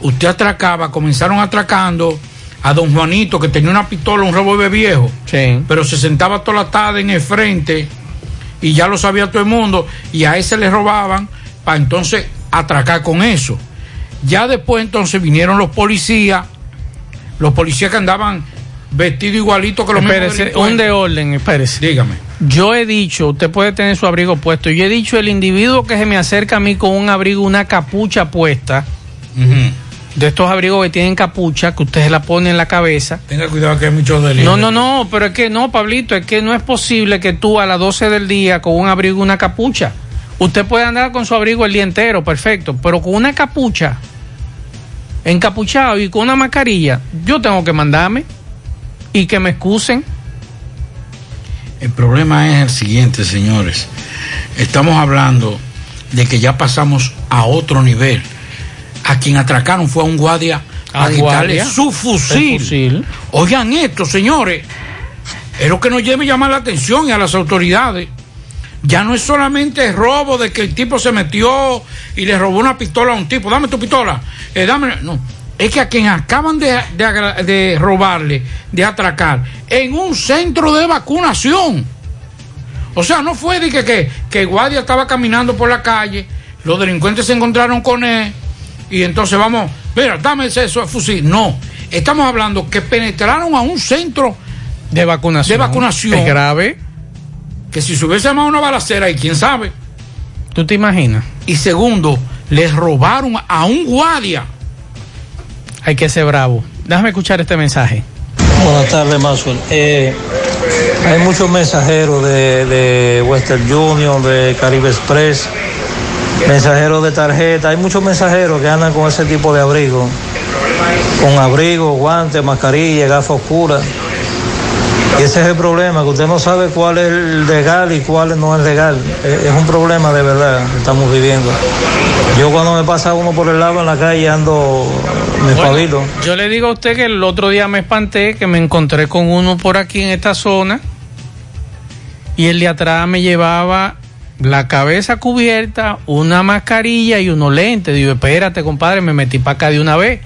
usted atracaba, comenzaron atracando a don Juanito que tenía una pistola, un revólver viejo, Sí. pero se sentaba toda la tarde en el frente y ya lo sabía todo el mundo y a ese le robaban para entonces atracar con eso. Ya después entonces vinieron los policías, los policías que andaban vestidos igualitos que los Espérese, un de orden, espérese. Dígame. Yo he dicho, usted puede tener su abrigo puesto. Yo he dicho, el individuo que se me acerca a mí con un abrigo, una capucha puesta, de estos abrigos que tienen capucha, que usted se la pone en la cabeza. Tenga cuidado que hay muchos delitos. No, no, no, pero es que no, Pablito, es que no es posible que tú a las 12 del día con un abrigo una capucha. Usted puede andar con su abrigo el día entero, perfecto, pero con una capucha, encapuchado y con una mascarilla, yo tengo que mandarme y que me excusen. El problema es el siguiente, señores. Estamos hablando de que ya pasamos a otro nivel. A quien atracaron fue a un guardia a, ¿A quitarle su fusil. Oigan esto, señores. Es lo que nos debe llamar la atención y a las autoridades. Ya no es solamente el robo de que el tipo se metió y le robó una pistola a un tipo. Dame tu pistola. Eh, dame. No. Es que a quien acaban de, de robarle, de atracar, en un centro de vacunación. O sea, no fue de que, que, guardia estaba caminando por la calle, los delincuentes se encontraron con él y entonces vamos, Mira, dame ese eso de fusil. No. Estamos hablando que penetraron a un centro de vacunación. de vacunación. Es grave. Que si se hubiese llamado una balacera, y quién sabe. ¿Tú te imaginas? Y segundo, les robaron a un guardia. Hay que ser bravo. Déjame escuchar este mensaje. Buenas tardes, Maxwell. Eh, hay muchos mensajeros de, de Western Union, de Caribe Express, mensajeros de tarjeta. Hay muchos mensajeros que andan con ese tipo de abrigo. Con abrigo, guantes, mascarilla, gafas oscuras. Y ese es el problema, que usted no sabe cuál es el legal y cuál no es legal. Es es un problema de verdad que estamos viviendo. Yo cuando me pasa uno por el lado en la calle ando, me Bueno, yo le digo a usted que el otro día me espanté que me encontré con uno por aquí en esta zona y el de atrás me llevaba la cabeza cubierta, una mascarilla y unos lentes. Digo, espérate, compadre, me metí para acá de una vez.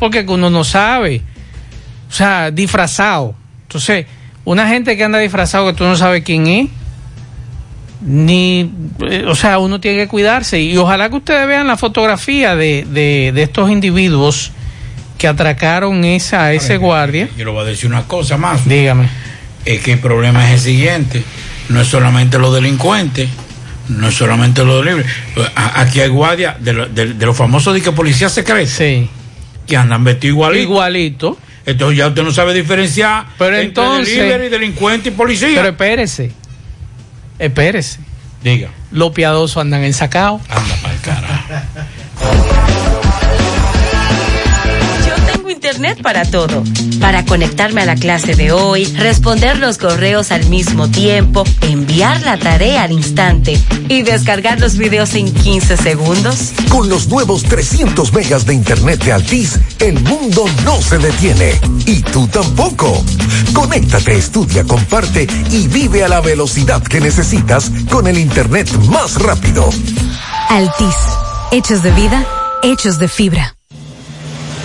Porque que uno no sabe. O sea, disfrazado. Entonces, una gente que anda disfrazado que tú no sabes quién es, ni, eh, o sea, uno tiene que cuidarse. Y ojalá que ustedes vean la fotografía de, de, de estos individuos que atracaron esa, a ese guardia. Yo le voy a decir una cosa más. Dígame. Es que el problema es el siguiente. No es solamente los delincuentes, no es solamente los libres. Aquí hay guardias de, lo- de- de los famosos de que policía secreta. Sí. Que andan vestidos igualito. Igualito. Entonces ya usted no sabe diferenciar Pero entre entonces- delivery, delincuente y policía. Pero espérese. Espérese. Diga. Los piadosos andan ensacados. Anda para el carajo. Internet para todo. Para conectarme a la clase de hoy, responder los correos al mismo tiempo, enviar la tarea al instante y descargar los videos en 15 segundos. Con los nuevos 300 megas de internet de Altis, el mundo no se detiene. Y tú tampoco. Conéctate, estudia, comparte y vive a la velocidad que necesitas con el internet más rápido. Altis, hechos de vida, hechos de fibra.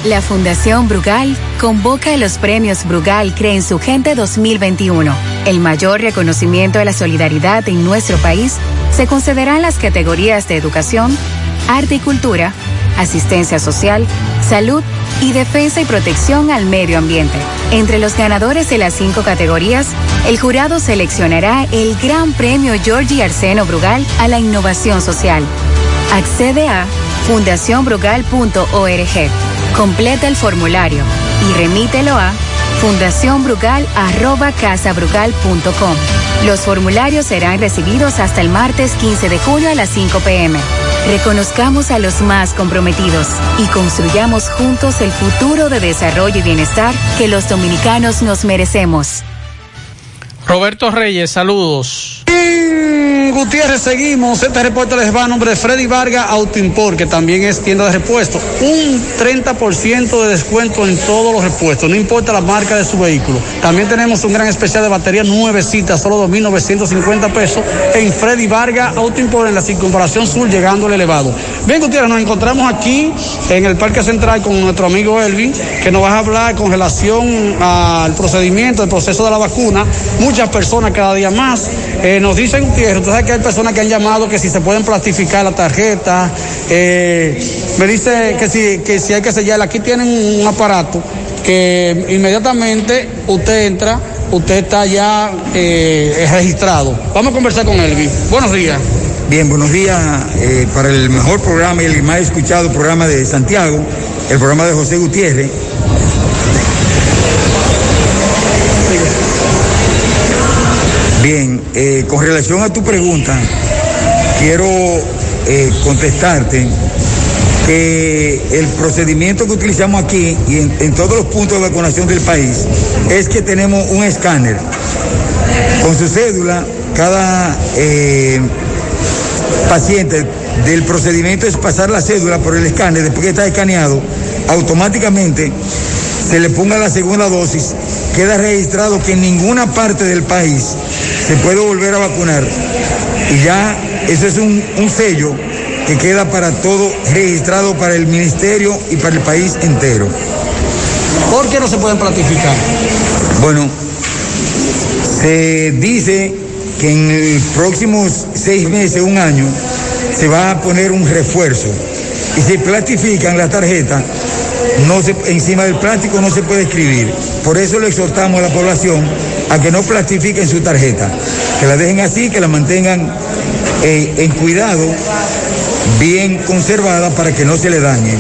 La Fundación Brugal convoca los premios Brugal Cree en su Gente 2021. El mayor reconocimiento a la solidaridad en nuestro país se concederá en las categorías de educación, arte y cultura, asistencia social, salud y defensa y protección al medio ambiente. Entre los ganadores de las cinco categorías, el jurado seleccionará el Gran Premio Georgie Arseno Brugal a la innovación social. Accede a fundacionbrugal.org. Completa el formulario y remítelo a fundacionbrugal.casabrugal.com. Los formularios serán recibidos hasta el martes 15 de julio a las 5 pm. Reconozcamos a los más comprometidos y construyamos juntos el futuro de desarrollo y bienestar que los dominicanos nos merecemos. Roberto Reyes, saludos. Gutiérrez seguimos. Este reporte les va a nombre de Freddy Vargas Autoimport, que también es tienda de repuestos. Un 30% de descuento en todos los repuestos, no importa la marca de su vehículo. También tenemos un gran especial de batería nuevecita, solo 2.950 pesos en Freddy Vargas Autoimport en la circunvalación sur, llegando al elevado. Bien, Gutiérrez, nos encontramos aquí en el Parque Central con nuestro amigo Elvin, que nos va a hablar con relación al procedimiento, el proceso de la vacuna. Muchas personas cada día más eh, nos dicen, sabe que hay personas que han llamado que si se pueden plastificar la tarjeta, eh, me dice que si, que si hay que sellarla, aquí tienen un aparato que inmediatamente usted entra, usted está ya eh, registrado. Vamos a conversar con Elvin. Buenos días. Bien, buenos días eh, para el mejor programa y el más escuchado programa de Santiago, el programa de José Gutiérrez. Bien, eh, con relación a tu pregunta, quiero eh, contestarte que el procedimiento que utilizamos aquí y en, todos los puntos de vacunación del país es que tenemos un escáner con su cédula, cada eh, paciente del procedimiento es pasar la cédula por el escáner, después que está escaneado, automáticamente se le ponga la segunda dosis, queda registrado que en ninguna parte del país se puede volver a vacunar. Y ya eso es un, un sello que queda para todo registrado para el ministerio y para el país entero. ¿Por qué no se pueden platificar? Bueno, se dice que en los próximos seis meses, un año, se va a poner un refuerzo y se platifican las tarjetas no se, encima del plástico no se puede escribir. Por eso le exhortamos a la población a que no plastifiquen su tarjeta, que la dejen así, que la mantengan eh, en cuidado, bien conservada para que no se le dañe.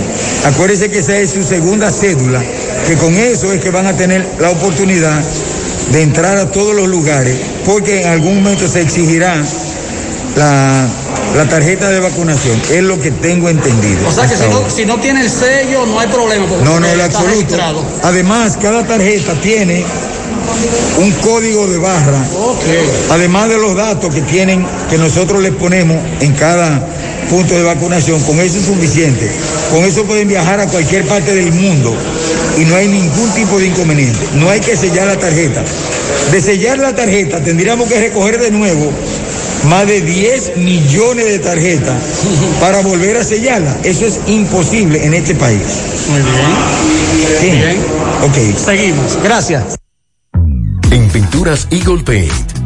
Acuérdense que esa es su segunda cédula, que con eso es que van a tener la oportunidad de entrar a todos los lugares, porque en algún momento se exigirá la, la tarjeta de vacunación, es lo que tengo entendido. O sea que si no, ahora. si no tiene el sello, no hay problema. No, no, está absoluto. registrado. Además, cada tarjeta tiene un código de barra. Además de los datos que tienen, que nosotros les ponemos en cada punto de vacunación, con eso es suficiente. Con eso pueden viajar a cualquier parte del mundo y no hay ningún tipo de inconveniente. No hay que sellar la tarjeta. De sellar la tarjeta tendríamos que recoger de nuevo más de 10 millones de tarjetas para volver a sellarla. Eso es imposible en este país. Muy bien. Sí. Bien. Ok. Seguimos. Gracias. En Pinturas Eagle Paint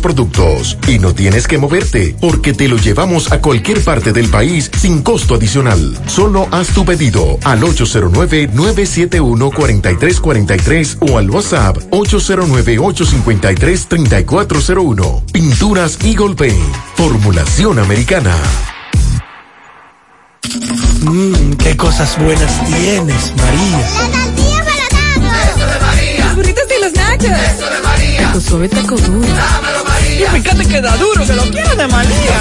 productos. Y no tienes que moverte, porque te lo llevamos a cualquier parte del país sin costo adicional. Solo haz tu pedido al 809-971-4343 o al WhatsApp 809-853-3401. Pinturas Eagle Paint. Formulación americana. Mmm, qué cosas buenas tienes, María. Eso de María. Los burritos y los nachos. Eso de María. Tu suave taco duro. Dámelo. Y fíjate que da duro, que lo quiero de María.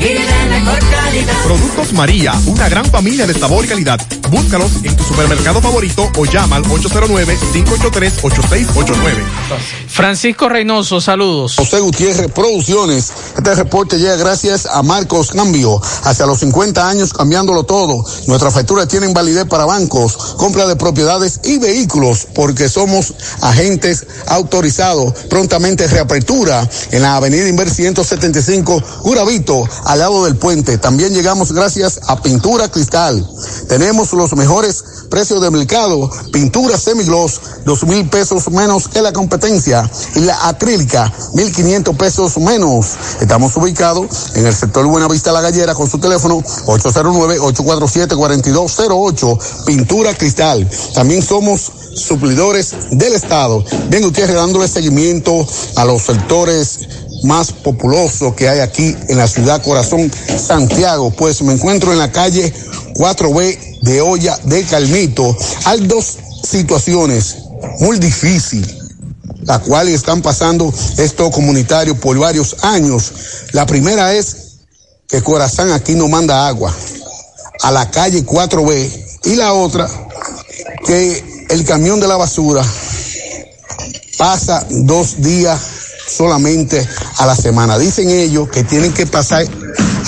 Y de mejor calidad. Productos María, una gran familia de sabor y calidad. Búscalos en tu supermercado favorito o llama al 809-583-8689. Francisco Reynoso, saludos. José Gutiérrez Producciones. Este reporte llega gracias a Marcos Cambio. Hacia los 50 años cambiándolo todo. Nuestras facturas tienen validez para bancos, compra de propiedades y vehículos porque somos agentes autorizados. Prontamente reapertura en la avenida Inver 175 Curabito al lado del puente. También llegamos gracias a Pintura Cristal. Tenemos los mejores precios de mercado. Pintura semigloss, dos mil pesos menos que la competencia. Y la acrílica, mil quinientos pesos menos. Estamos ubicados en el sector Buenavista La Gallera con su teléfono 809-847-4208. Pintura Cristal. También somos suplidores del Estado. Ven ustedes dándole seguimiento a los sectores más populosos que hay aquí en la ciudad corazón Santiago. Pues me encuentro en la calle 4B de Olla de Calmito. Hay dos situaciones muy difíciles las cuales están pasando estos comunitarios por varios años. La primera es que Corazán aquí no manda agua a la calle 4B y la otra que el camión de la basura pasa dos días solamente a la semana. Dicen ellos que tienen que pasar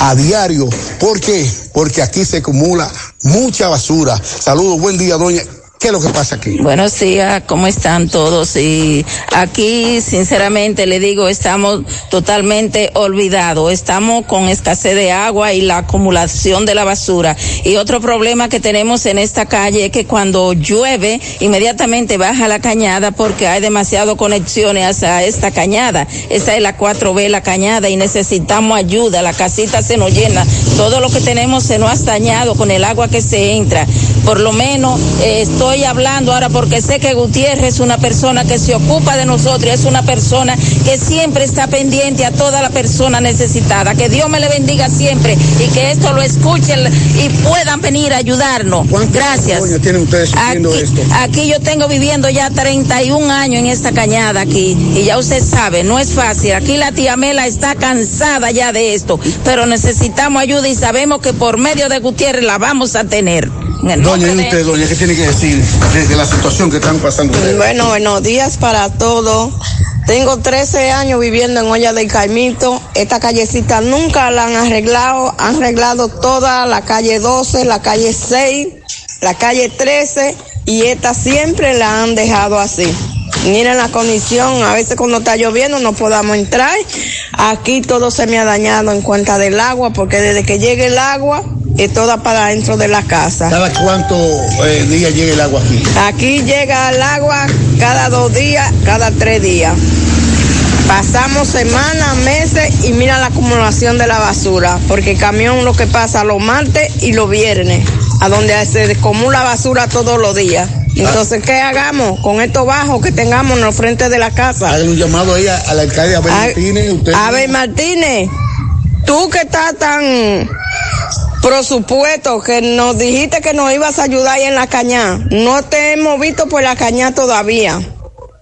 a diario. ¿Por qué? Porque aquí se acumula mucha basura. Saludos, buen día, doña. ¿Qué es lo que pasa aquí? Buenos días, ¿cómo están todos? Y aquí, sinceramente, le digo, estamos totalmente olvidados. Estamos con escasez de agua y la acumulación de la basura. Y otro problema que tenemos en esta calle es que cuando llueve, inmediatamente baja la cañada porque hay demasiado conexiones hacia esta cañada. Esta es la 4B, la cañada, y necesitamos ayuda. La casita se nos llena. Todo lo que tenemos se nos ha dañado con el agua que se entra. Por lo menos eh, estoy hablando ahora porque sé que Gutiérrez es una persona que se ocupa de nosotros, es una persona que siempre está pendiente a toda la persona necesitada. Que Dios me le bendiga siempre y que esto lo escuchen y puedan venir a ayudarnos. Gracias. Tienen ustedes Aquí, esto? aquí yo tengo viviendo ya 31 años en esta cañada aquí y ya usted sabe, no es fácil. Aquí la tía Mela está cansada ya de esto, pero necesitamos ayuda y sabemos que por medio de Gutiérrez la vamos a tener. Doña, ¿y de- usted, doña, qué tiene que decir desde la situación que están pasando ustedes? Bueno, buenos días para todos. Tengo 13 años viviendo en Olla del Caimito esta callecita nunca la han arreglado, han arreglado toda la calle 12, la calle 6, la calle 13 y esta siempre la han dejado así. Miren la condición, a veces cuando está lloviendo no podamos entrar. Aquí todo se me ha dañado en cuenta del agua porque desde que llegue el agua es toda para dentro de la casa. ¿Cada cuánto eh, días llega el agua aquí? Aquí llega el agua cada dos días, cada tres días. Pasamos semanas, meses y mira la acumulación de la basura, porque el camión lo que pasa los martes y los viernes, a donde se acumula basura todos los días. Entonces, ¿qué hagamos con esto bajo que tengamos en los frentes de la casa? Hagan un llamado ahí al alcalde Abel Martínez. Usted Abel Martínez, tú que estás tan presupuesto que nos dijiste que nos ibas a ayudar ahí en la cañá, no te hemos visto por la cañá todavía.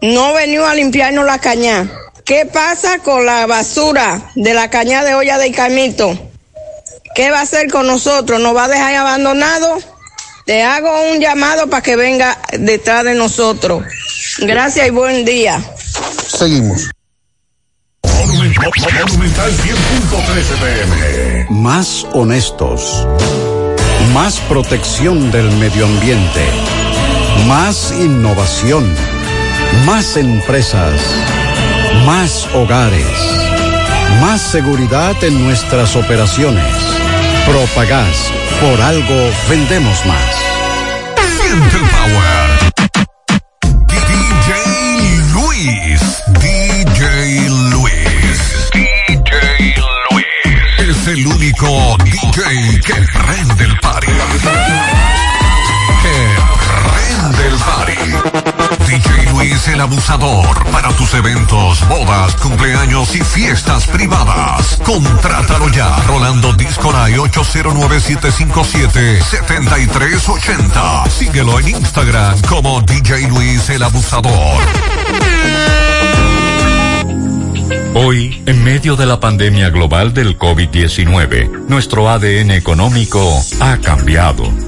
No venió a limpiarnos la cañá. ¿Qué pasa con la basura de la cañá de olla de Camito? ¿Qué va a hacer con nosotros? ¿Nos va a dejar abandonados? Te hago un llamado para que venga detrás de nosotros. Gracias y buen día. Seguimos. Monumental 100.13 pm. Más honestos. Más protección del medio ambiente. Más innovación. Más empresas. Más hogares. Más seguridad en nuestras operaciones. Propagás. Por algo vendemos más. Siente el power. DJ Luis. DJ Luis. DJ Luis. Es el único DJ que prende el party. Que prende el party. DJ Luis el abusador para tus eventos, bodas, cumpleaños y fiestas privadas. Contrátalo ya. Rolando Discoray 809-757-7380. Síguelo en Instagram como DJ Luis el abusador. Hoy, en medio de la pandemia global del COVID-19, nuestro ADN económico ha cambiado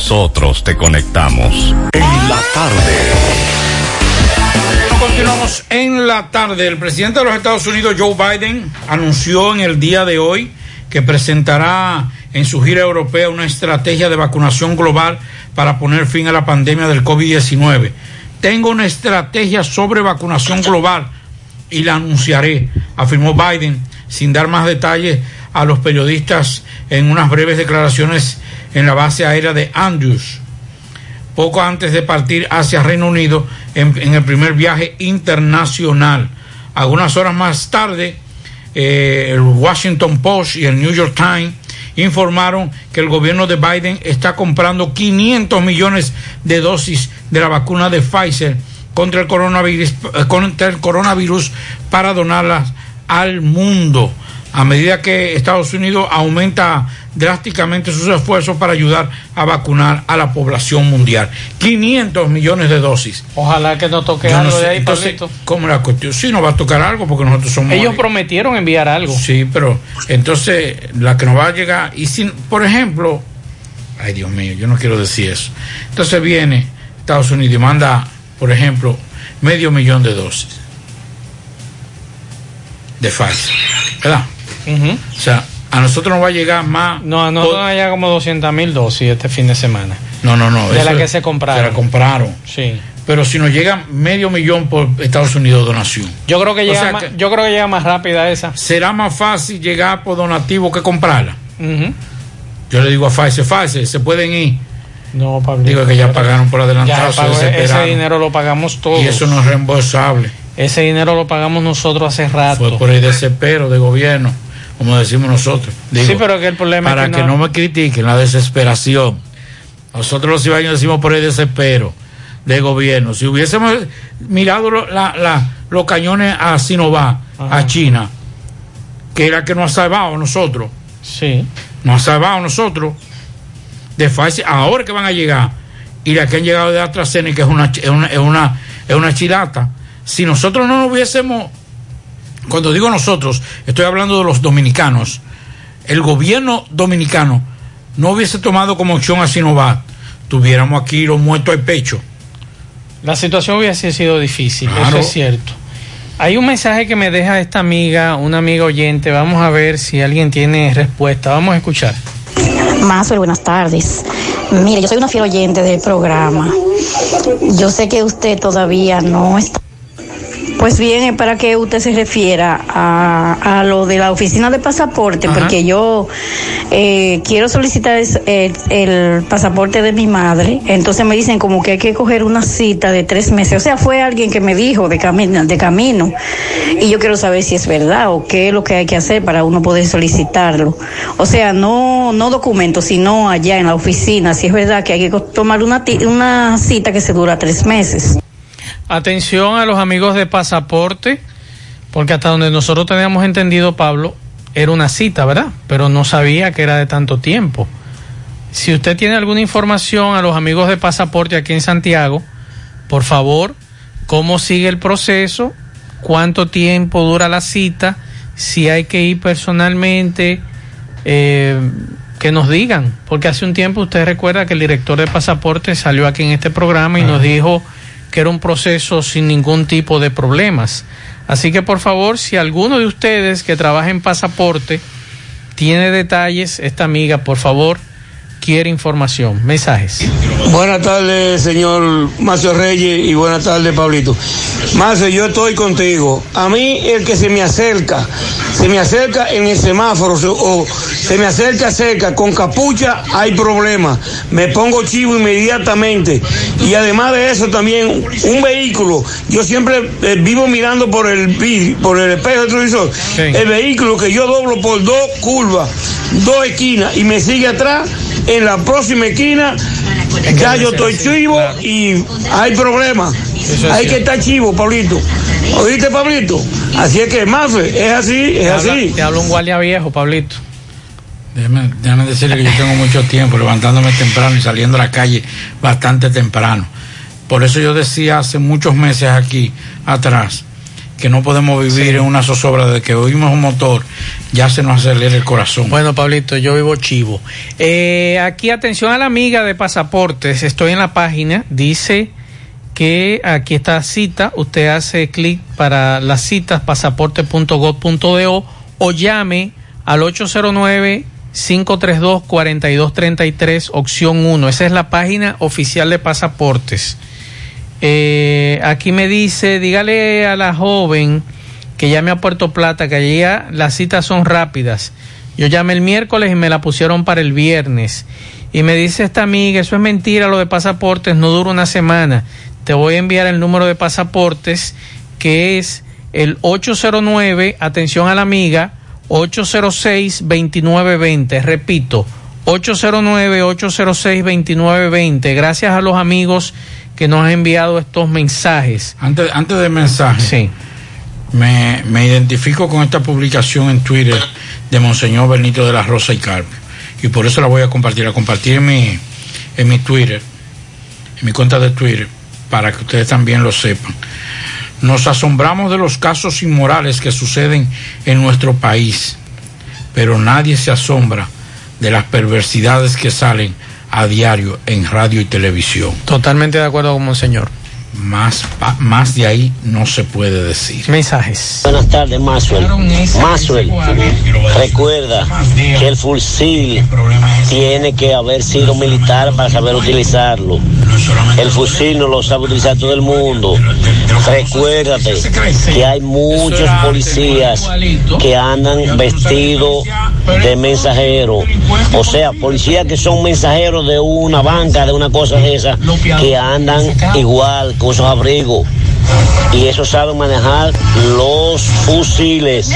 nosotros te conectamos. En la tarde. Continuamos en la tarde. El presidente de los Estados Unidos, Joe Biden, anunció en el día de hoy que presentará en su gira europea una estrategia de vacunación global para poner fin a la pandemia del COVID-19. Tengo una estrategia sobre vacunación global y la anunciaré, afirmó Biden, sin dar más detalles a los periodistas en unas breves declaraciones en la base aérea de Andrews poco antes de partir hacia Reino Unido en, el primer viaje internacional. Algunas horas más tarde, eh, el Washington Post y el New York Times informaron que el gobierno de Biden está comprando 500 millones de dosis de la vacuna de Pfizer contra el coronavirus, eh, contra el coronavirus para donarlas al mundo. A medida que Estados Unidos aumenta drásticamente sus esfuerzos para ayudar a vacunar a la población mundial. 500 millones de dosis. Ojalá que no toque Yo no algo sé, de ahí, entonces. ¿cómo la cuestión? Sí, nos va a tocar algo porque nosotros somos... Ellos prometieron enviar algo. Sí, pero entonces la que nos va a llegar, y sin, por ejemplo, ay Dios mío, yo no quiero decir eso. Entonces viene Estados Unidos y manda, por ejemplo, medio millón de dosis de Pfizer, ¿verdad? O sea, a nosotros nos va a llegar más. No, a nosotros nos llega como 200 mil dosis este fin de semana. No, no, no. De la que se compraron. Se la compraron. Sí. Pero si nos llega medio millón por Estados Unidos donación. Yo creo que O llega sea más, que- yo creo que llega más rápida esa. será más fácil llegar por donativo que comprarla. Ujú. Yo le digo a Pfizer, Pfizer, se pueden ir. No, Pablo. Digo que ya pagaron por Ya adelantado, se se ese dinero lo pagamos todos. Y eso no es reembolsable. Ese dinero lo pagamos nosotros hace rato. Fue por el desespero de gobierno, como decimos nosotros. Digo, sí, pero que el problema para es que, que no me critiquen la desesperación. Nosotros los ciudadanos decimos por el desespero de gobierno. Si hubiésemos mirado lo- la- la- los cañones a Sinovac, a China, que es la que nos ha salvado a nosotros. Sí. Nos ha salvado a nosotros de Pfizer, ahora que van a llegar, y la que han llegado de AstraZeneca que es una, es una, es una, es una chilata. Si nosotros no nos hubiésemos, cuando digo nosotros, estoy hablando de los dominicanos, el gobierno dominicano no hubiese tomado como opción a Sinovac, tuviéramos aquí los muertos al pecho. La situación hubiese sido difícil, Claro. eso es cierto. Hay un mensaje que me deja esta amiga, una amiga oyente. Vamos a ver si alguien tiene respuesta. Vamos a escuchar. Mazo, buenas tardes. Mire, yo soy una fiel oyente del programa. Yo sé que usted todavía no está. Pues bien, es para que usted se refiera a, a lo de la oficina de pasaporte, porque yo eh, quiero solicitar es- el, el pasaporte de mi madre. Entonces me dicen como que hay que coger una cita de tres meses. O sea, fue alguien que me dijo de camino, de camino. Y yo quiero saber si es verdad o qué es lo que hay que hacer para uno poder solicitarlo. O sea, no, no documentos, sino allá en la oficina. Si es verdad que hay que tomar una, una cita que se dura tres meses. Atención a los amigos de pasaporte, porque hasta donde nosotros teníamos entendido, Pablo, era una cita, ¿verdad? Pero no sabía que era de tanto tiempo. Si usted tiene alguna información a los amigos de pasaporte aquí en Santiago, por favor, cómo sigue el proceso, cuánto tiempo dura la cita, si hay que ir personalmente, eh, que nos digan, porque hace un tiempo usted recuerda que el director de pasaporte salió aquí en este programa y nos dijo que era un proceso sin ningún tipo de problemas. Así que por favor, si alguno de ustedes que trabaja en pasaporte tiene detalles, esta amiga, por favor, quiere información, mensajes. Buenas tardes, señor Macio Reyes, y buenas tardes, Pablito. Macio, yo estoy contigo. A mí, el que se me acerca, se me acerca en el semáforo se- o se me acerca cerca con capucha, hay problema. Me pongo chivo inmediatamente. Y además de eso, también un vehículo. Yo siempre eh, vivo mirando por el por el espejo retrovisor. El vehículo que yo doblo por dos curvas, dos esquinas, y me sigue atrás, en la próxima esquina ya yo estoy chivo y hay problemas. es Hay que estar chivo, Pablito. ¿Oíste, Pablito? Así es que, Mafe, es así, es Te habla- así. Te habla un guardia viejo, Pablito. Déjame, déjame decirle que yo tengo mucho tiempo levantándome temprano y saliendo a la calle bastante temprano. Por eso yo decía hace muchos meses aquí atrás que no podemos vivir en una zozobra de que oímos un motor, ya se nos acelera el corazón. Bueno, Pablito, yo vivo chivo. Eh, aquí, atención a la amiga de pasaportes. Estoy en la página. Dice que aquí está cita. Usted hace clic para las citas pasaporte.gov.do o llame al 809 532 4233 opción 1. Esa es la página oficial de pasaportes. Eh, aquí me dice, dígale a la joven que llame a Puerto Plata, que allá las citas son rápidas. Yo llamé el miércoles y me la pusieron para el viernes. Y me dice esta amiga, eso es mentira, lo de pasaportes no dura una semana. Te voy a enviar el número de pasaportes, que es el 809, atención a la amiga, 806-2920. Repito, 809-806-2920. Gracias a los amigos que nos han enviado estos mensajes. Antes, antes del mensaje, Sí. me, me identifico con esta publicación en Twitter de Monseñor Benito de la Rosa y Carpio. Y por eso la voy a compartir, a compartir en mi, en mi Twitter, en mi cuenta de Twitter, para que ustedes también lo sepan. Nos asombramos de los casos inmorales que suceden en nuestro país, pero nadie se asombra de las perversidades que salen a diario en radio y televisión. Totalmente de acuerdo con Monseñor. Más, pa- más de ahí no se puede decir. Mensajes. Buenas tardes, Maxwell. Maxwell, recuerda que el fusil tiene que haber sido militar para saber utilizarlo. El fusil no lo sabe utilizar todo el mundo. Recuérdate que hay muchos policías que andan vestidos de mensajeros. O sea, policías que son mensajeros de una banca, de una cosa de esa, que andan igual con esos abrigos. Y eso saben manejar los fusiles.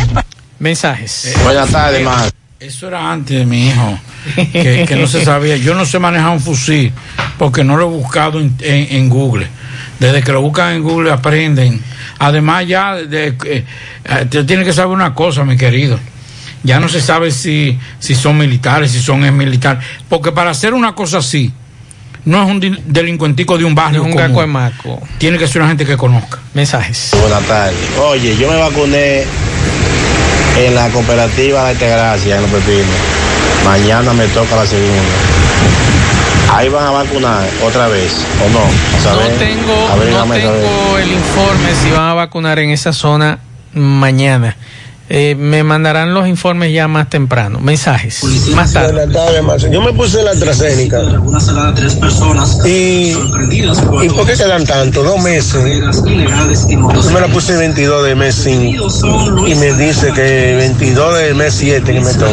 Mensajes. Buenas tardes, más. Eso era antes de mi hijo, que, que no se sabía. Yo no sé manejar un fusil porque no lo he buscado en, en- en Google. Desde que lo buscan en Google aprenden. Además ya de, eh, eh, te tiene que saber una cosa, mi querido. Ya no se sabe si, si son militares, si son ex militares. Porque para hacer una cosa así, no es un delincuentico de un barrio. No es un común. caco de maco. Tiene que ser una gente que conozca. Mensajes. Buenas tardes. Oye, yo me vacuné en la cooperativa de Altagracia, en los pepinos. Mañana me toca la segunda. Ahí van a vacunar otra vez, ¿o no? No tengo, no tengo el informe si van a vacunar en esa zona mañana. Eh, me mandarán los informes ya más temprano. Mensajes. Más tarde. Marcio. Yo me puse la AstraZeneca. Y, ¿Y por qué quedan tanto? Dos meses. Yo me la puse el 22 de mes 5 y me dice que 22 de mes 7 que me toca.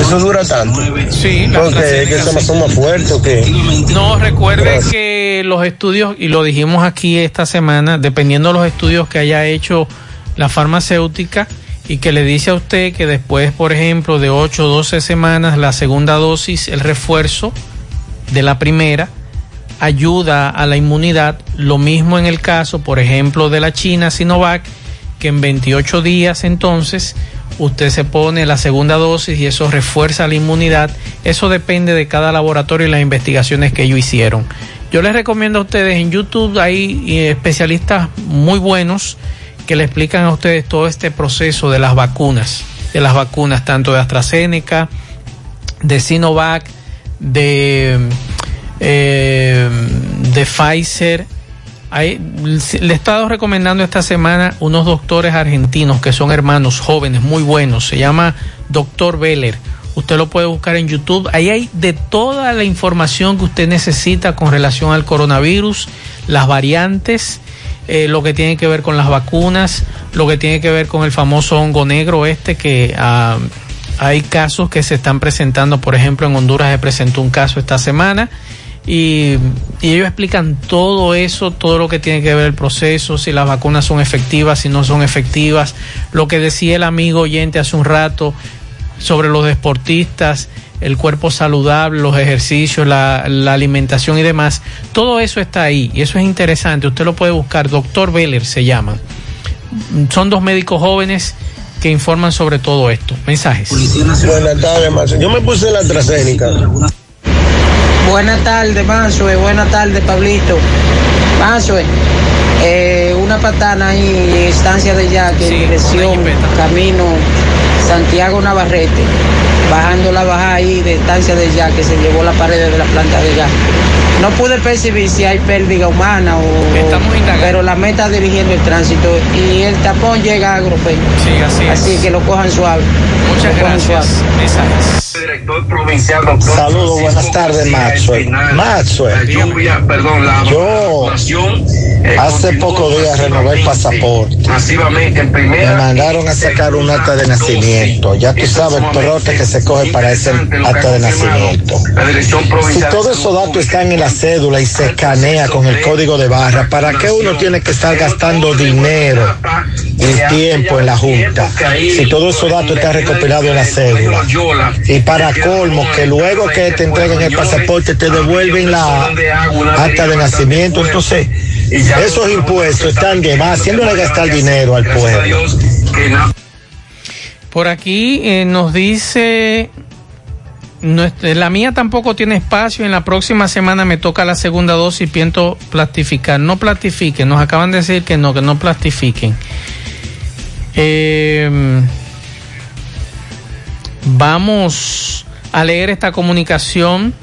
Eso dura tanto. Sí, Porque que se me más fuerte o qué. No, recuerde que los estudios, y lo dijimos aquí esta semana, dependiendo de los estudios que haya hecho la farmacéutica y que le dice a usted que después, por ejemplo, de 8 o 12 semanas, la segunda dosis, el refuerzo de la primera, ayuda a la inmunidad. Lo mismo en el caso, por ejemplo, de la China Sinovac, que en 28 días entonces usted se pone la segunda dosis y eso refuerza la inmunidad. Eso depende de cada laboratorio y las investigaciones que ellos hicieron. Yo les recomiendo a ustedes en YouTube, hay eh, especialistas muy buenos que le explican a ustedes todo este proceso de las vacunas, de las vacunas tanto de AstraZeneca, de Sinovac, de, eh, de Pfizer. Hay- le he estado recomendando esta semana unos doctores argentinos que son hermanos jóvenes, muy buenos. Se llama Doctor Beller. Usted lo puede buscar en YouTube. Ahí hay de toda la información que usted necesita con relación al coronavirus, las variantes, eh, lo que tiene que ver con las vacunas, lo que tiene que ver con el famoso hongo negro este que ah, hay casos que se están presentando, por ejemplo en Honduras se presentó un caso esta semana y, y ellos explican todo eso, todo lo que tiene que ver el proceso, si las vacunas son efectivas, si no son efectivas, lo que decía el amigo oyente hace un rato sobre los deportistas, el cuerpo saludable, los ejercicios, la, la alimentación y demás. Todo eso está ahí y eso es interesante. Usted lo puede buscar. Doctor Beller se llama. Son dos médicos jóvenes que informan sobre todo esto. Mensajes. Buenas tardes, Marcio. Yo me puse la AstraZeneca. Buenas tardes, Manso. Buenas tardes, Pablito. Manso, eh, una patana ahí en estancia de Yaque, en dirección camino Santiago Navarrete. Bajando la baja ahí de estancia de Yaque, se llevó la pared de la planta de gas. No pude percibir si hay pérdida humana o. Pero la meta dirigiendo el tránsito y el tapón llega a Agrope. Sí, así que lo cojan suave. Muchas gracias. Saludos, buenas tardes, Maxwell. Maxwell, yo hace pocos días renové el pasaporte. Me mandaron a sacar un acta de nacimiento. Ya tú sabes el trote que se coge para ese acta de nacimiento. Si todos esos datos están en la cédula y se escanea con el código de barra, ¿para qué uno tiene que estar gastando dinero y tiempo en la Junta? Si todos esos datos están recopilados en la cédula. Y para colmo, que luego que te entreguen el pasaporte te devuelven la acta de nacimiento. Entonces, esos impuestos están de más, haciéndole gastar dinero al pueblo. Por aquí eh, nos dice, nuestra- la mía tampoco tiene espacio, en la próxima semana me toca la segunda dosis, pienso plastificar. No plastifiquen, nos acaban de decir que no, que no plastifiquen. Eh, vamos a leer esta comunicación.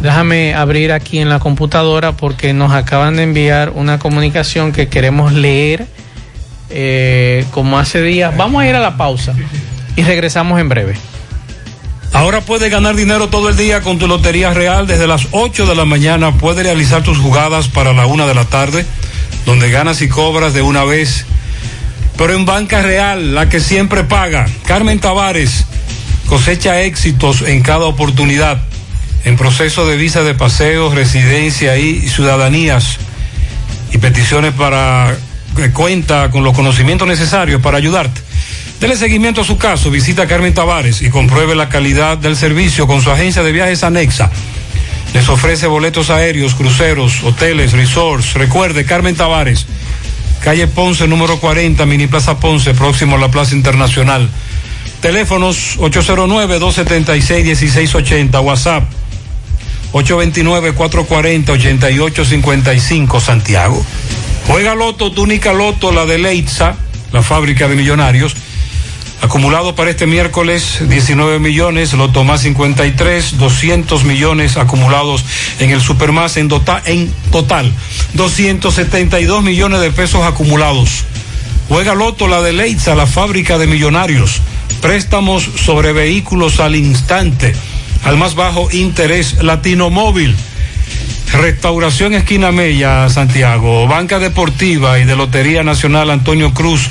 Déjame abrir aquí en la computadora porque nos acaban de enviar una comunicación que queremos leer eh, como hace días. Vamos a ir a la pausa y regresamos en breve. Ahora puedes ganar dinero todo el día con tu Lotería Real. Desde las 8 de la mañana puedes realizar tus jugadas para la 1 de la tarde, donde ganas y cobras de una vez. Pero en Banca Real, la que siempre paga. Carmen Tavares cosecha éxitos en cada oportunidad. En proceso de visa de paseo, residencia y ciudadanías. Y peticiones para que cuenta con los conocimientos necesarios para ayudarte. Dele seguimiento a su caso, visita a Carmen Tavares y compruebe la calidad del servicio con su agencia de viajes anexa. Les ofrece boletos aéreos, cruceros, hoteles, resorts. Recuerde, Carmen Tavares, calle Ponce número 40, Mini Plaza Ponce, próximo a la Plaza Internacional. Teléfonos 809-276-1680, WhatsApp 829-440-8855, Santiago. Juega Loto, túnica Loto, la de Leitza, la fábrica de millonarios. Acumulado para este miércoles 19 millones, Loto más 53, 200 millones acumulados en el Supermás en, dota- en total, 272 millones de pesos acumulados. Juega Loto, la de Leitza, la fábrica de millonarios. Préstamos sobre vehículos al instante, al más bajo interés, Latino Móvil. Restauración Esquina Mella, Santiago. Banca Deportiva y de Lotería Nacional Antonio Cruz.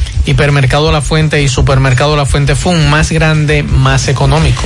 Hipermercado La Fuente y Supermercado La Fuente Fun, más grande, más económico.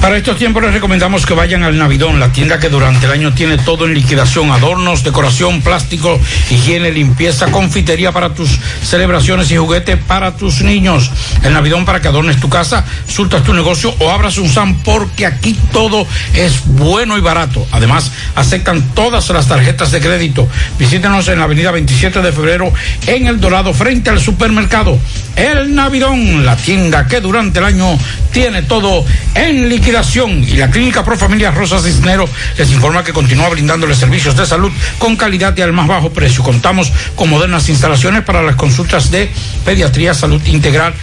Para estos tiempos les recomendamos que vayan al Navidón, la tienda que durante el año tiene todo en liquidación, adornos, decoración, plástico, higiene, limpieza, confitería para tus celebraciones y juguete para tus niños. El Navidón para que adornes tu casa, surtas tu negocio o abras un SAM porque aquí todo es bueno y barato. Además, aceptan todas las tarjetas de crédito. Visítenos en la avenida 27 de febrero en El Dorado frente al supermercado. El Navidón, la tienda que durante el año tiene todo en liquidación. Y la Clínica Pro Familia Rosa Cisnero les informa que continúa brindándoles servicios de salud con calidad y al más bajo precio. Contamos con modernas instalaciones para las consultas de pediatría, salud integral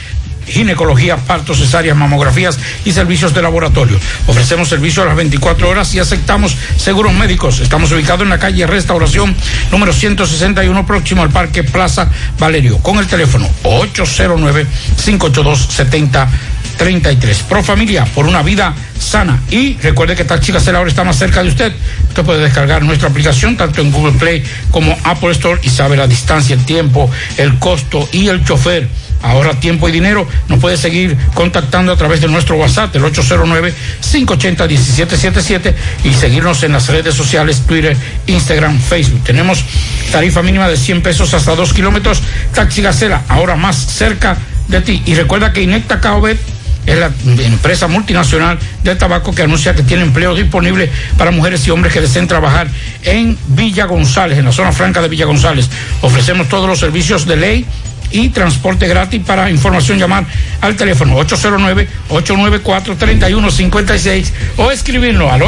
ginecología, partos, cesáreas, mamografías y servicios de laboratorio. Ofrecemos servicio a las 24 horas y aceptamos seguros médicos. Estamos ubicados en la calle Restauración número 161 próximo al Parque Plaza Valerio con el teléfono 809-582-7033. Pro Familia, por una vida sana. Y recuerde que Taxi Gacela ahora está más cerca de usted. Usted puede descargar nuestra aplicación tanto en Google Play como Apple Store y sabe la distancia, el tiempo, el costo y el chofer ahorra tiempo y dinero, nos puede seguir contactando a través de nuestro WhatsApp, el 809-580-1777 y seguirnos en las redes sociales, Twitter, Instagram, Facebook. Tenemos tarifa mínima de 100 pesos hasta 2 kilómetros. Taxi Gacela, ahora más cerca de ti. Y recuerda que Inecta Caobet es la empresa multinacional del tabaco que anuncia que tiene empleo disponible para mujeres y hombres que deseen trabajar en Villa González, en la zona franca de Villa González. Ofrecemos todos los servicios de ley y transporte gratis para información llamar al teléfono 809-894-3156 o escribirnos al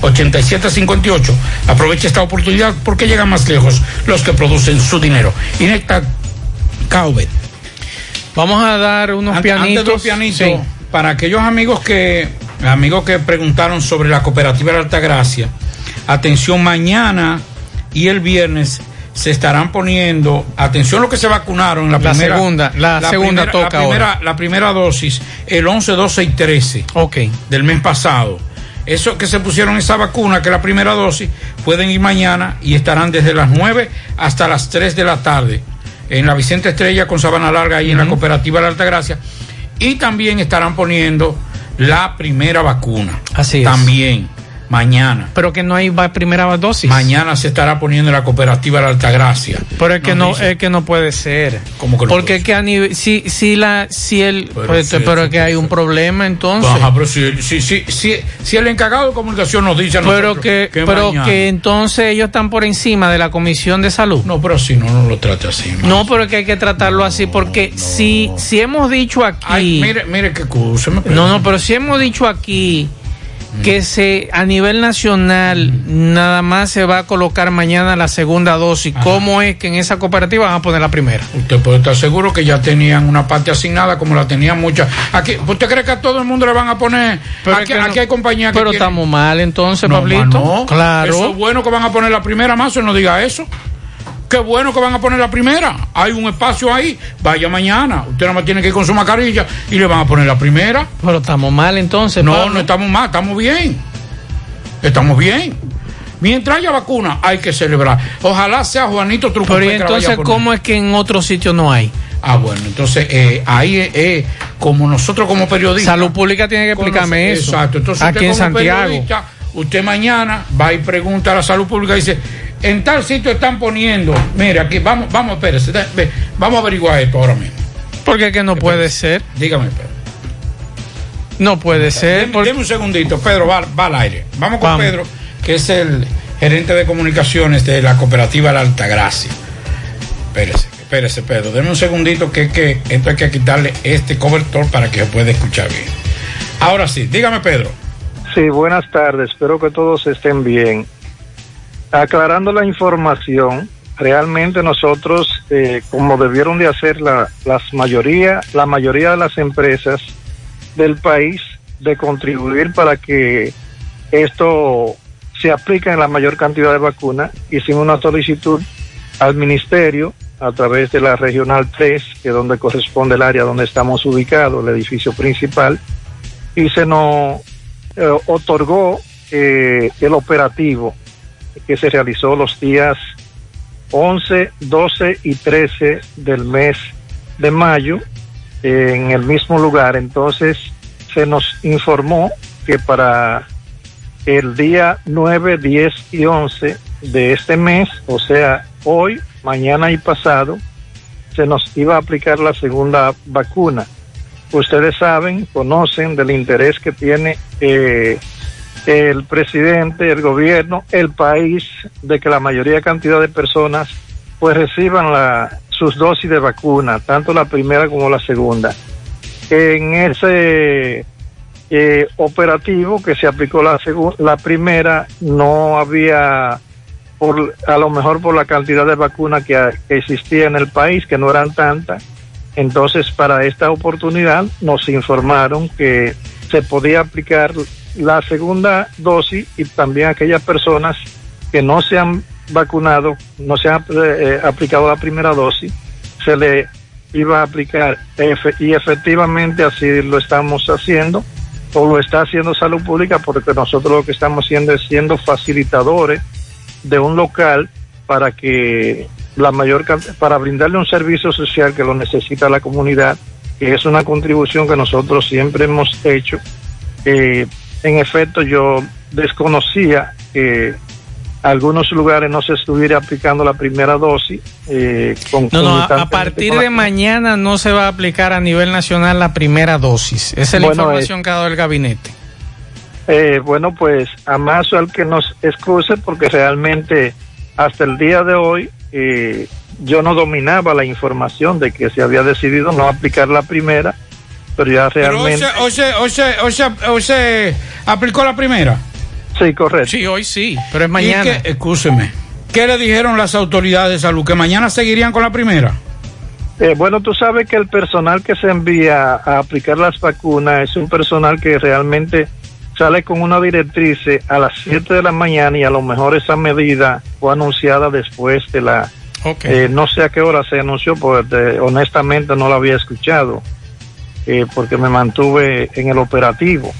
849-817-8758. Aproveche esta oportunidad porque llegan más lejos los que producen su dinero. Inecta Caubet. Vamos a dar unos An- pianitos. antes de los pianitos, Sí. para aquellos amigos que amigos que preguntaron sobre la cooperativa de Altagracia, atención mañana y el viernes se estarán poniendo, atención los que se vacunaron en la, La primera segunda, la segunda primera- toca la primera, ahora. la primera dosis, el 11, 12 y 13 del mes pasado. Eso que se pusieron esa vacuna, que es la primera dosis, pueden ir mañana y estarán desde las 9 hasta las 3 de la tarde en la Vicente Estrella con Sabana Larga ahí en la cooperativa de la Altagracia. Y también estarán poniendo la primera vacuna. Así es. También, mañana. Pero que no hay primera dosis. Mañana se estará poniendo en la cooperativa de Altagracia. Pero es que no, es que no puede ser. ¿Cómo que no Porque es que a nivel, si, si la, si el, Pero pues, pero es que hay un problema entonces. Ajá, pero si, si, si, si, el encargado de comunicación nos dice a pero nosotros que, pero mañana- que entonces ellos están por encima de la comisión de salud. No, pero si no, no lo trate así. No, pero es que hay que tratarlo así porque si, si hemos dicho aquí. Ay, mire, mire qué cosa. No, no, pero si hemos dicho aquí que se a nivel nacional nada más se va a colocar mañana la segunda dosis. ¿Cómo es que en esa cooperativa van a poner la primera? Usted puede estar seguro que ya tenían una parte asignada como la tenían muchas. Aquí, ¿Usted cree que a todo el mundo le van a poner? Pero aquí, es que no- aquí hay compañías que Pero estamos mal entonces, No, Pablito. no. Claro. Eso es bueno que van a poner la primera, más no diga eso. Qué bueno que van a poner la primera. Hay un espacio ahí. Vaya mañana. Usted nada más tiene que ir con su mascarilla y le van a poner la primera. Pero estamos mal entonces. No, Pablo. no estamos mal, estamos bien. Estamos bien. Mientras haya vacuna, hay que celebrar. Ojalá sea Juanito Truco. Pero ¿y entonces, ¿cómo es que en otro sitio no hay? Ah, bueno, entonces eh, ahí es eh, como nosotros como periodistas. Salud Pública tiene que explicarme Conoce- eso. Exacto. Entonces Aquí usted en como Santiago. periodista, usted mañana va y pregunta a la salud pública y dice, en tal sitio están poniendo, mire, aquí vamos, vamos, espérese, vamos a averiguar esto ahora mismo. Porque que no puede ser. Dígame, Pedro. No puede ser. Deme, deme un segundito, Pedro, va, va al aire. Vamos con Vamos. Pedro, que es el gerente de comunicaciones de la cooperativa La Altagracia. Espérese, espérese, Pedro. Deme un segundito que, que esto hay que quitarle este cobertor para que se pueda escuchar bien. Ahora sí, dígame, Pedro. Sí, buenas tardes. Espero que todos estén bien. Aclarando la información, realmente nosotros, eh, como debieron de hacer la, las mayoría, la mayoría de las empresas del país, de contribuir para que esto se aplique en la mayor cantidad de vacunas, hicimos una solicitud al ministerio a través de la regional 3, que es donde corresponde el área donde estamos ubicados, el edificio principal, y se nos eh, otorgó eh, el operativo que se realizó los días 11, 12 y 13 del mes de mayo en el mismo lugar. Entonces se nos informó que para el día 9, 10 y 11 de este mes, o sea, hoy, mañana y pasado, se nos iba a aplicar la segunda vacuna. Ustedes saben, conocen del interés que tiene eh, el presidente, el gobierno, el país, de que la mayoría cantidad de personas pues reciban la, sus dosis de vacuna, tanto la primera como la segunda. En ese eh, operativo que se aplicó la, la primera, no había, por, a lo mejor por la cantidad de vacunas que existía en el país, que no eran tantas, entonces, para esta oportunidad nos informaron que se podía aplicar la segunda dosis y también aquellas personas que no se han vacunado, no se han eh, aplicado la primera dosis, se le iba a aplicar y efectivamente así lo estamos haciendo o lo está haciendo salud pública porque nosotros lo que estamos haciendo es siendo facilitadores de un local para que la mayor para brindarle un servicio social que lo necesita la comunidad que es una contribución que nosotros siempre hemos hecho Eh, en efecto yo desconocía que algunos lugares no se estuviera aplicando la primera dosis eh, con- No, no, a, a partir la- de mañana no se va a aplicar a nivel nacional la primera dosis. Esa es la Bueno, información que ha dado el gabinete. Eh, bueno, pues amaso al que nos excuse porque realmente hasta el día de hoy eh, yo no dominaba la información de que se había decidido no aplicar la primera, pero ya Pero hoy realmente... se, hoy, se, hoy, se, hoy, se, hoy se aplicó la primera. Sí, correcto. Sí, hoy sí, pero es ¿Y mañana. qué- escúcheme. ¿Qué le dijeron las autoridades de salud? ¿Que mañana seguirían con la primera? Eh, bueno, tú sabes que el personal que se envía a aplicar las vacunas es un personal que realmente sale con una directriz a las 7 de la mañana y a lo mejor esa medida fue anunciada después de la... eh, no sé a qué hora se anunció, porque honestamente no la había escuchado, eh, porque me mantuve en el operativo.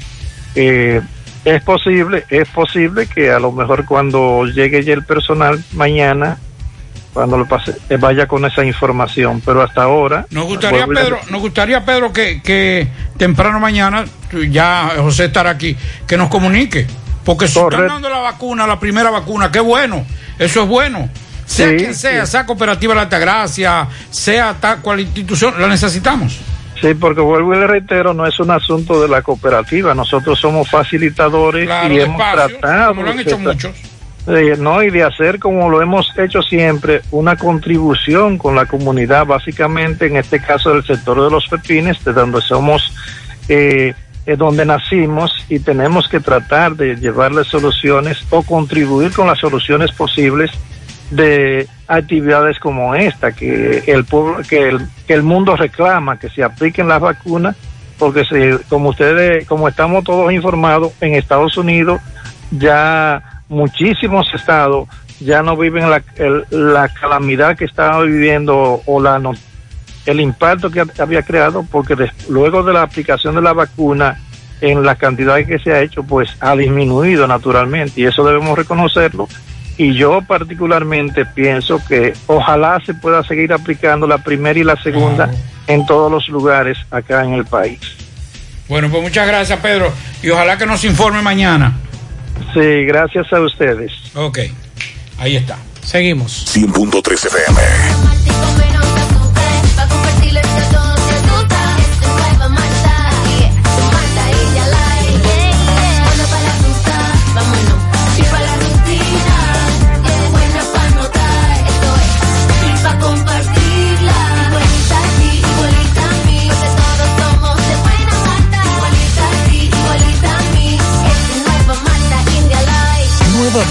Eh, es posible, es posible que a lo mejor cuando llegue ya el personal mañana, cuando lo pase, eh, vaya con esa información, pero hasta ahora... Nos gustaría, Pedro, nos gustaría, Pedro, que, que temprano mañana, ya José estará aquí, que nos comunique. Porque si están dando la vacuna, la primera vacuna, qué bueno, eso es bueno. Sea Sí, quien sea, sí. sea Cooperativa La Altagracia, sea tal cual institución, la necesitamos. Sí, porque vuelvo y le reitero, no es un asunto de la cooperativa, nosotros somos facilitadores Claro, y hemos espacio, tratado como lo han hecho muchos. eh, no, y de hacer como lo hemos hecho siempre, una contribución con la comunidad, básicamente en este caso del sector de los pepines, de donde somos, eh, eh, donde nacimos y tenemos que tratar de llevarle soluciones o contribuir con las soluciones posibles de actividades como esta, que el pueblo, que el, mundo reclama, que se apliquen las vacunas, porque se, como ustedes, como estamos todos informados, en Estados Unidos ya muchísimos estados ya no viven la, calamidad que estaba viviendo o la el impacto que había creado porque luego de la aplicación de la vacuna en la cantidad que se ha hecho pues ha disminuido naturalmente y eso debemos reconocerlo y yo particularmente pienso que ojalá se pueda seguir aplicando la primera y la segunda en todos los lugares acá en el país. Bueno, pues muchas gracias, Pedro, y ojalá que nos informe mañana. Sí, gracias a ustedes. Ok, ahí está. Seguimos. 100.3 FM.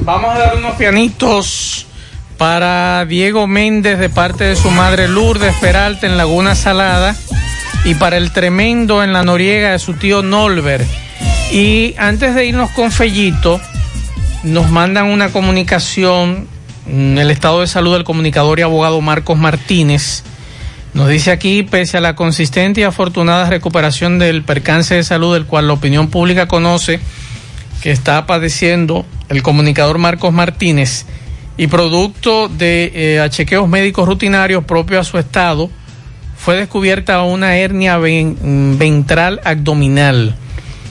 Vamos a dar unos pianitos para Diego Méndez de parte de su madre Lourdes Peralta en Laguna Salada y para el tremendo en la Noriega de su tío Nolver. Y antes de irnos con Fellito, nos mandan una comunicación el estado de salud del comunicador y abogado Marcos Martínez. Nos dice aquí, pese a la consistente y afortunada recuperación del percance de salud del cual la opinión pública conoce, que está padeciendo el comunicador Marcos Martínez y producto de eh, chequeos médicos rutinarios propios a su estado, fue descubierta una hernia ven- ventral abdominal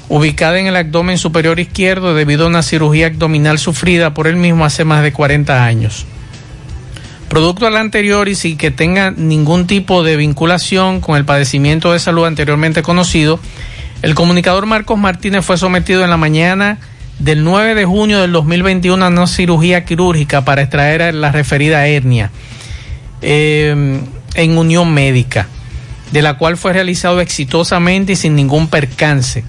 ubicada en el abdomen superior izquierdo debido a una cirugía abdominal sufrida por él mismo hace más de 40 años. Producto al anterior y sin que tenga ningún tipo de vinculación con el padecimiento de salud anteriormente conocido, el comunicador Marcos Martínez fue sometido en la mañana del 9 de junio del 2021 a una cirugía quirúrgica para extraer la referida hernia eh, en unión médica, de la cual fue realizado exitosamente y sin ningún percance,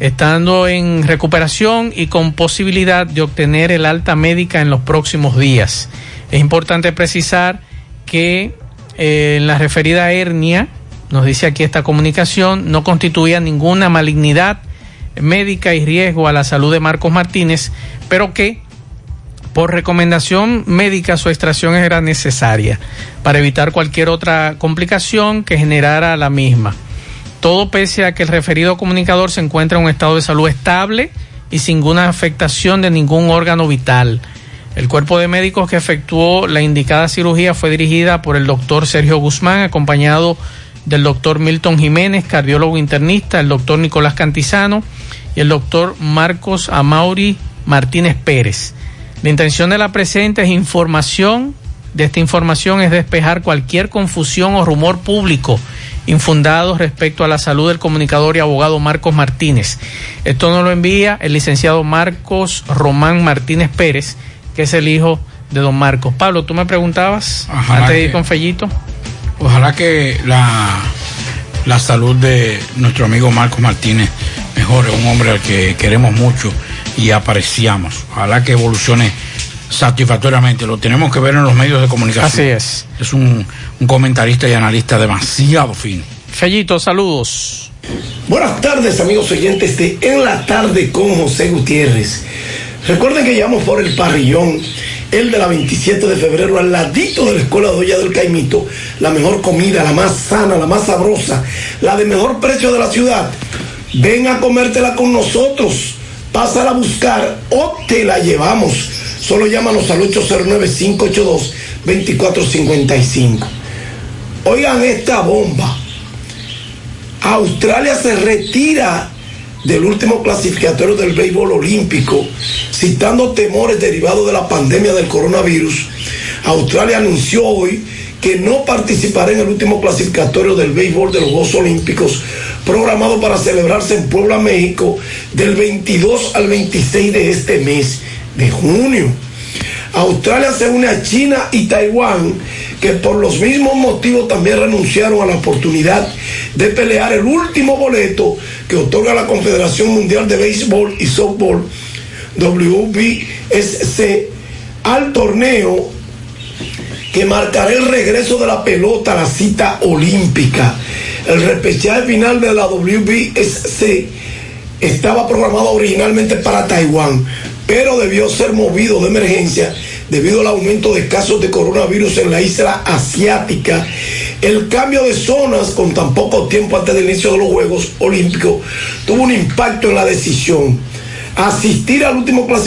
estando en recuperación y con posibilidad de obtener el alta médica en los próximos días. Es importante precisar que eh, la referida hernia, nos dice aquí esta comunicación, no constituía ninguna malignidad médica y riesgo a la salud de Marcos Martínez, pero que por recomendación médica su extracción era necesaria para evitar cualquier otra complicación que generara la misma. Todo pese a que el referido comunicador se encuentra en un estado de salud estable y sin ninguna afectación de ningún órgano vital. El cuerpo de médicos que efectuó la indicada cirugía fue dirigida por el doctor Sergio Guzmán, acompañado del doctor Milton Jiménez, cardiólogo internista, el doctor Nicolás Cantizano y el doctor Marcos Amauri Martínez Pérez. La intención de la presente es información, de esta información es despejar cualquier confusión o rumor público infundado respecto a la salud del comunicador y abogado Marcos Martínez. Esto nos lo envía el licenciado Marcos Román Martínez Pérez, que es el hijo de don Marcos. Pablo, tú me preguntabas antes de ir que- con Fellito. Ojalá que la, la salud de nuestro amigo Marcos Martínez mejore, un hombre al que queremos mucho y apreciamos. Ojalá que evolucione satisfactoriamente. Lo tenemos que ver en los medios de comunicación. Así es. Es un, un comentarista y analista demasiado fino. Fellito, saludos. Buenas tardes, amigos oyentes de En la Tarde con José Gutiérrez. Recuerden que llamamos por el parrillón, el de la 27 de febrero, al ladito de la Escuela de Olla del Caimito. La mejor comida, la más sana, la más sabrosa, la de mejor precio de la ciudad. Ven a comértela con nosotros. Pásala a buscar o te la llevamos. Solo llámanos al 2455. Oigan esta bomba. Australia se retira del último clasificatorio del béisbol olímpico, citando temores derivados de la pandemia del coronavirus. Australia anunció hoy que no participará en el último clasificatorio del béisbol de los Juegos Olímpicos, programado para celebrarse en Puebla, México, del 22 al 26 de este mes de junio. Australia se une a China y Taiwán, que por los mismos motivos también renunciaron a la oportunidad de pelear el último boleto que otorga la Confederación Mundial de Béisbol y Softball, WBSC, al torneo que marcará el regreso de la pelota a la cita olímpica. El repechaje final de la WBSC estaba programado originalmente para Taiwán, pero debió ser movido de emergencia debido al aumento de casos de coronavirus en la isla asiática. El cambio de zonas con tan poco tiempo antes del inicio de los Juegos Olímpicos tuvo un impacto en la decisión. Asistir al último clasificatorio